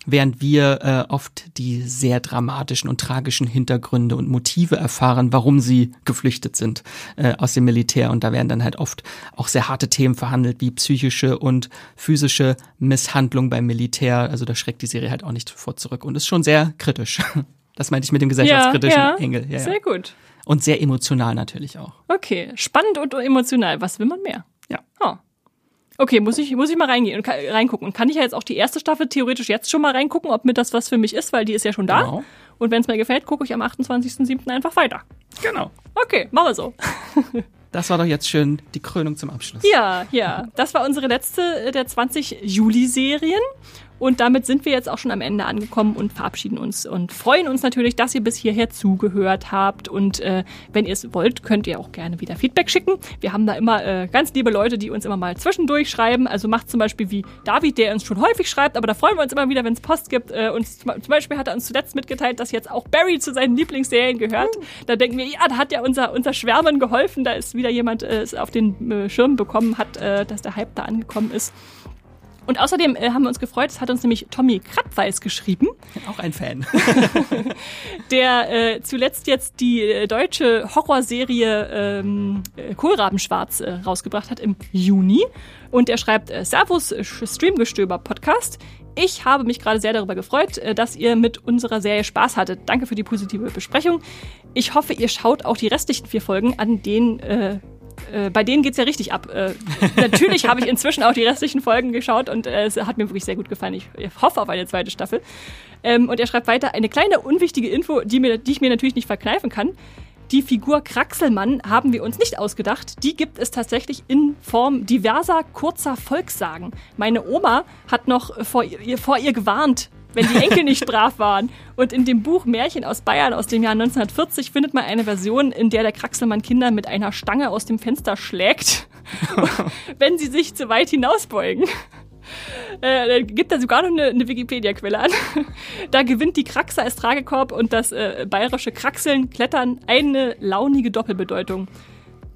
während wir äh, oft die sehr dramatischen und tragischen Hintergründe und Motive erfahren, warum sie geflüchtet sind äh, aus dem Militär. Und da werden dann halt oft auch sehr harte Themen verhandelt, wie psychische und physische Misshandlung beim Militär. Also da schreckt die Serie halt auch nicht vor zurück und ist schon sehr kritisch. Das meinte ich mit dem gesellschaftskritischen ja, ja. Engel. Ja, sehr gut. Und sehr emotional natürlich auch. Okay, spannend und emotional. Was will man mehr? Ja. Oh. Okay, muss ich, muss ich mal reingehen und kann, reingucken. Und kann ich ja jetzt auch die erste Staffel theoretisch jetzt schon mal reingucken, ob mir das was für mich ist, weil die ist ja schon da. Genau. Und wenn es mir gefällt, gucke ich am 28.07. einfach weiter. Genau. Okay, machen wir so. Das war doch jetzt schön die Krönung zum Abschluss. Ja, ja. Das war unsere letzte der 20 Juli-Serien. Und damit sind wir jetzt auch schon am Ende angekommen und verabschieden uns und freuen uns natürlich, dass ihr bis hierher zugehört habt. Und äh, wenn ihr es wollt, könnt ihr auch gerne wieder Feedback schicken. Wir haben da immer äh, ganz liebe Leute, die uns immer mal zwischendurch schreiben. Also macht zum Beispiel wie David, der uns schon häufig schreibt, aber da freuen wir uns immer wieder, wenn es Post gibt. Äh, und zum Beispiel hat er uns zuletzt mitgeteilt, dass jetzt auch Barry zu seinen Lieblingsserien gehört. Da denken wir, ja, da hat ja unser, unser Schwärmen geholfen. Da ist wieder jemand äh, es auf den äh, Schirm bekommen hat, äh, dass der Hype da angekommen ist. Und außerdem äh, haben wir uns gefreut, es hat uns nämlich Tommy Krappweis geschrieben. Auch ein Fan. der äh, zuletzt jetzt die äh, deutsche Horrorserie ähm, äh, Kohlrabenschwarz äh, rausgebracht hat im Juni. Und er schreibt äh, Servus Streamgestöber Podcast. Ich habe mich gerade sehr darüber gefreut, äh, dass ihr mit unserer Serie Spaß hattet. Danke für die positive Besprechung. Ich hoffe, ihr schaut auch die restlichen vier Folgen, an denen äh, äh, bei denen geht's ja richtig ab. Äh, natürlich habe ich inzwischen auch die restlichen Folgen geschaut und äh, es hat mir wirklich sehr gut gefallen. Ich, hoffe auf eine zweite Staffel. Ähm, und er schreibt weiter, eine kleine unwichtige Info, die, mir, die ich mir natürlich nicht verkneifen kann. Die Figur Kraxelmann haben wir uns nicht ausgedacht. Die gibt es tatsächlich in Form diverser kurzer Volkssagen. Meine Oma hat noch vor ihr, vor ihr gewarnt, wenn die Enkel nicht brav waren. Und in dem Buch Märchen aus Bayern aus dem Jahr 1940 findet man eine Version, in der der Kraxelmann Kinder mit einer Stange aus dem Fenster schlägt, wenn sie sich zu weit hinausbeugen. Äh, gibt da sogar noch eine, eine Wikipedia-Quelle an. da gewinnt die Kraxe als Tragekorb und das äh, bayerische Kraxeln, Klettern eine launige Doppelbedeutung.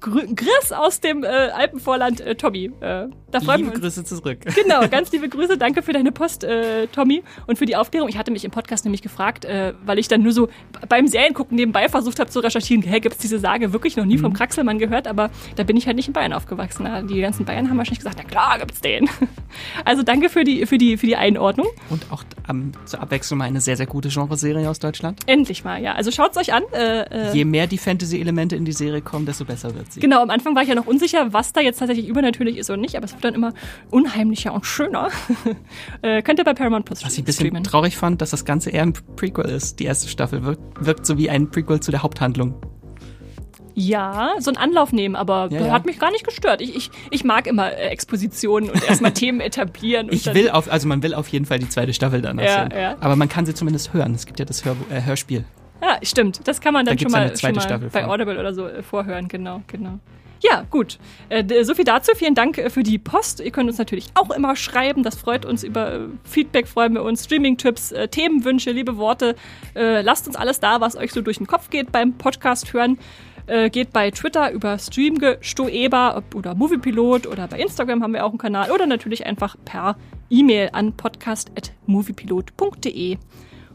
Griss aus dem äh, Alpenvorland, äh, Tommy. Äh, da freuen liebe wir uns. Grüße zurück. Genau, ganz liebe Grüße. Danke für deine Post, äh, Tommy, und für die Aufklärung. Ich hatte mich im Podcast nämlich gefragt, äh, weil ich dann nur so beim Seriengucken nebenbei versucht habe zu recherchieren, hey, gibt es diese Sage wirklich noch nie mhm. vom Kraxelmann gehört? Aber da bin ich halt nicht in Bayern aufgewachsen. Die ganzen Bayern haben wahrscheinlich gesagt, na klar, gibt's den. Also danke für die, für die, für die Einordnung. Und auch ähm, zur Abwechslung mal eine sehr, sehr gute Genreserie aus Deutschland. Endlich mal, ja. Also schaut's euch an. Äh, äh Je mehr die Fantasy-Elemente in die Serie kommen, desto besser wird sie. Genau, am Anfang war ich ja noch unsicher, was da jetzt tatsächlich übernatürlich ist oder nicht, aber es wird dann immer unheimlicher und schöner. äh, könnt ihr bei Paramount Plus Was ich ein bisschen streamen. traurig fand, dass das Ganze eher ein Prequel ist. Die erste Staffel wirkt, wirkt so wie ein Prequel zu der Haupthandlung. Ja, so ein Anlauf nehmen, aber ja, ja. hat mich gar nicht gestört. Ich, ich, ich mag immer äh, Expositionen und erstmal Themen etablieren. ich will auf, also man will auf jeden Fall die zweite Staffel danach ja, sehen. Aber man kann sie zumindest hören. Es gibt ja das Hör, äh, Hörspiel. Ja, stimmt. Das kann man dann da schon mal, schon mal bei Audible oder so äh, vorhören. Genau, genau. Ja, gut. Äh, so viel dazu. Vielen Dank äh, für die Post. Ihr könnt uns natürlich auch immer schreiben. Das freut uns. Über Feedback freuen wir uns. Streaming-Tipps, äh, Themenwünsche, liebe Worte. Äh, lasst uns alles da, was euch so durch den Kopf geht beim Podcast hören. Geht bei Twitter über Streamgestoeber oder Moviepilot oder bei Instagram haben wir auch einen Kanal oder natürlich einfach per E-Mail an podcast.moviepilot.de.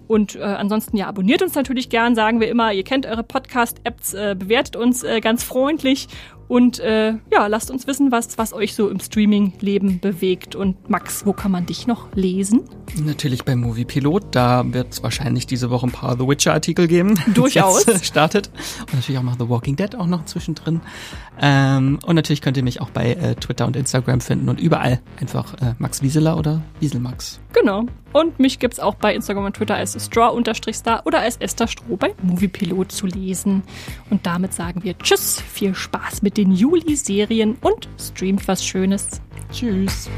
Und äh, ansonsten ja, abonniert uns natürlich gern, sagen wir immer. Ihr kennt eure Podcast-Apps, äh, bewertet uns äh, ganz freundlich und äh, ja, lasst uns wissen, was, was euch so im Streaming-Leben bewegt. Und Max, wo kann man dich noch lesen? Natürlich beim Movie Pilot. Da wird es wahrscheinlich diese Woche ein paar The Witcher-Artikel geben. Durchaus. startet. Und natürlich auch noch The Walking Dead auch noch zwischendrin. Ähm, und natürlich könnt ihr mich auch bei äh, Twitter und Instagram finden und überall einfach äh, Max Wieseler oder Wieselmax. Genau. Und mich gibt's auch bei Instagram und Twitter als Straw-Star oder als Esther Stroh bei Moviepilot zu lesen. Und damit sagen wir Tschüss, viel Spaß mit den Juli-Serien und streamt was Schönes. Tschüss.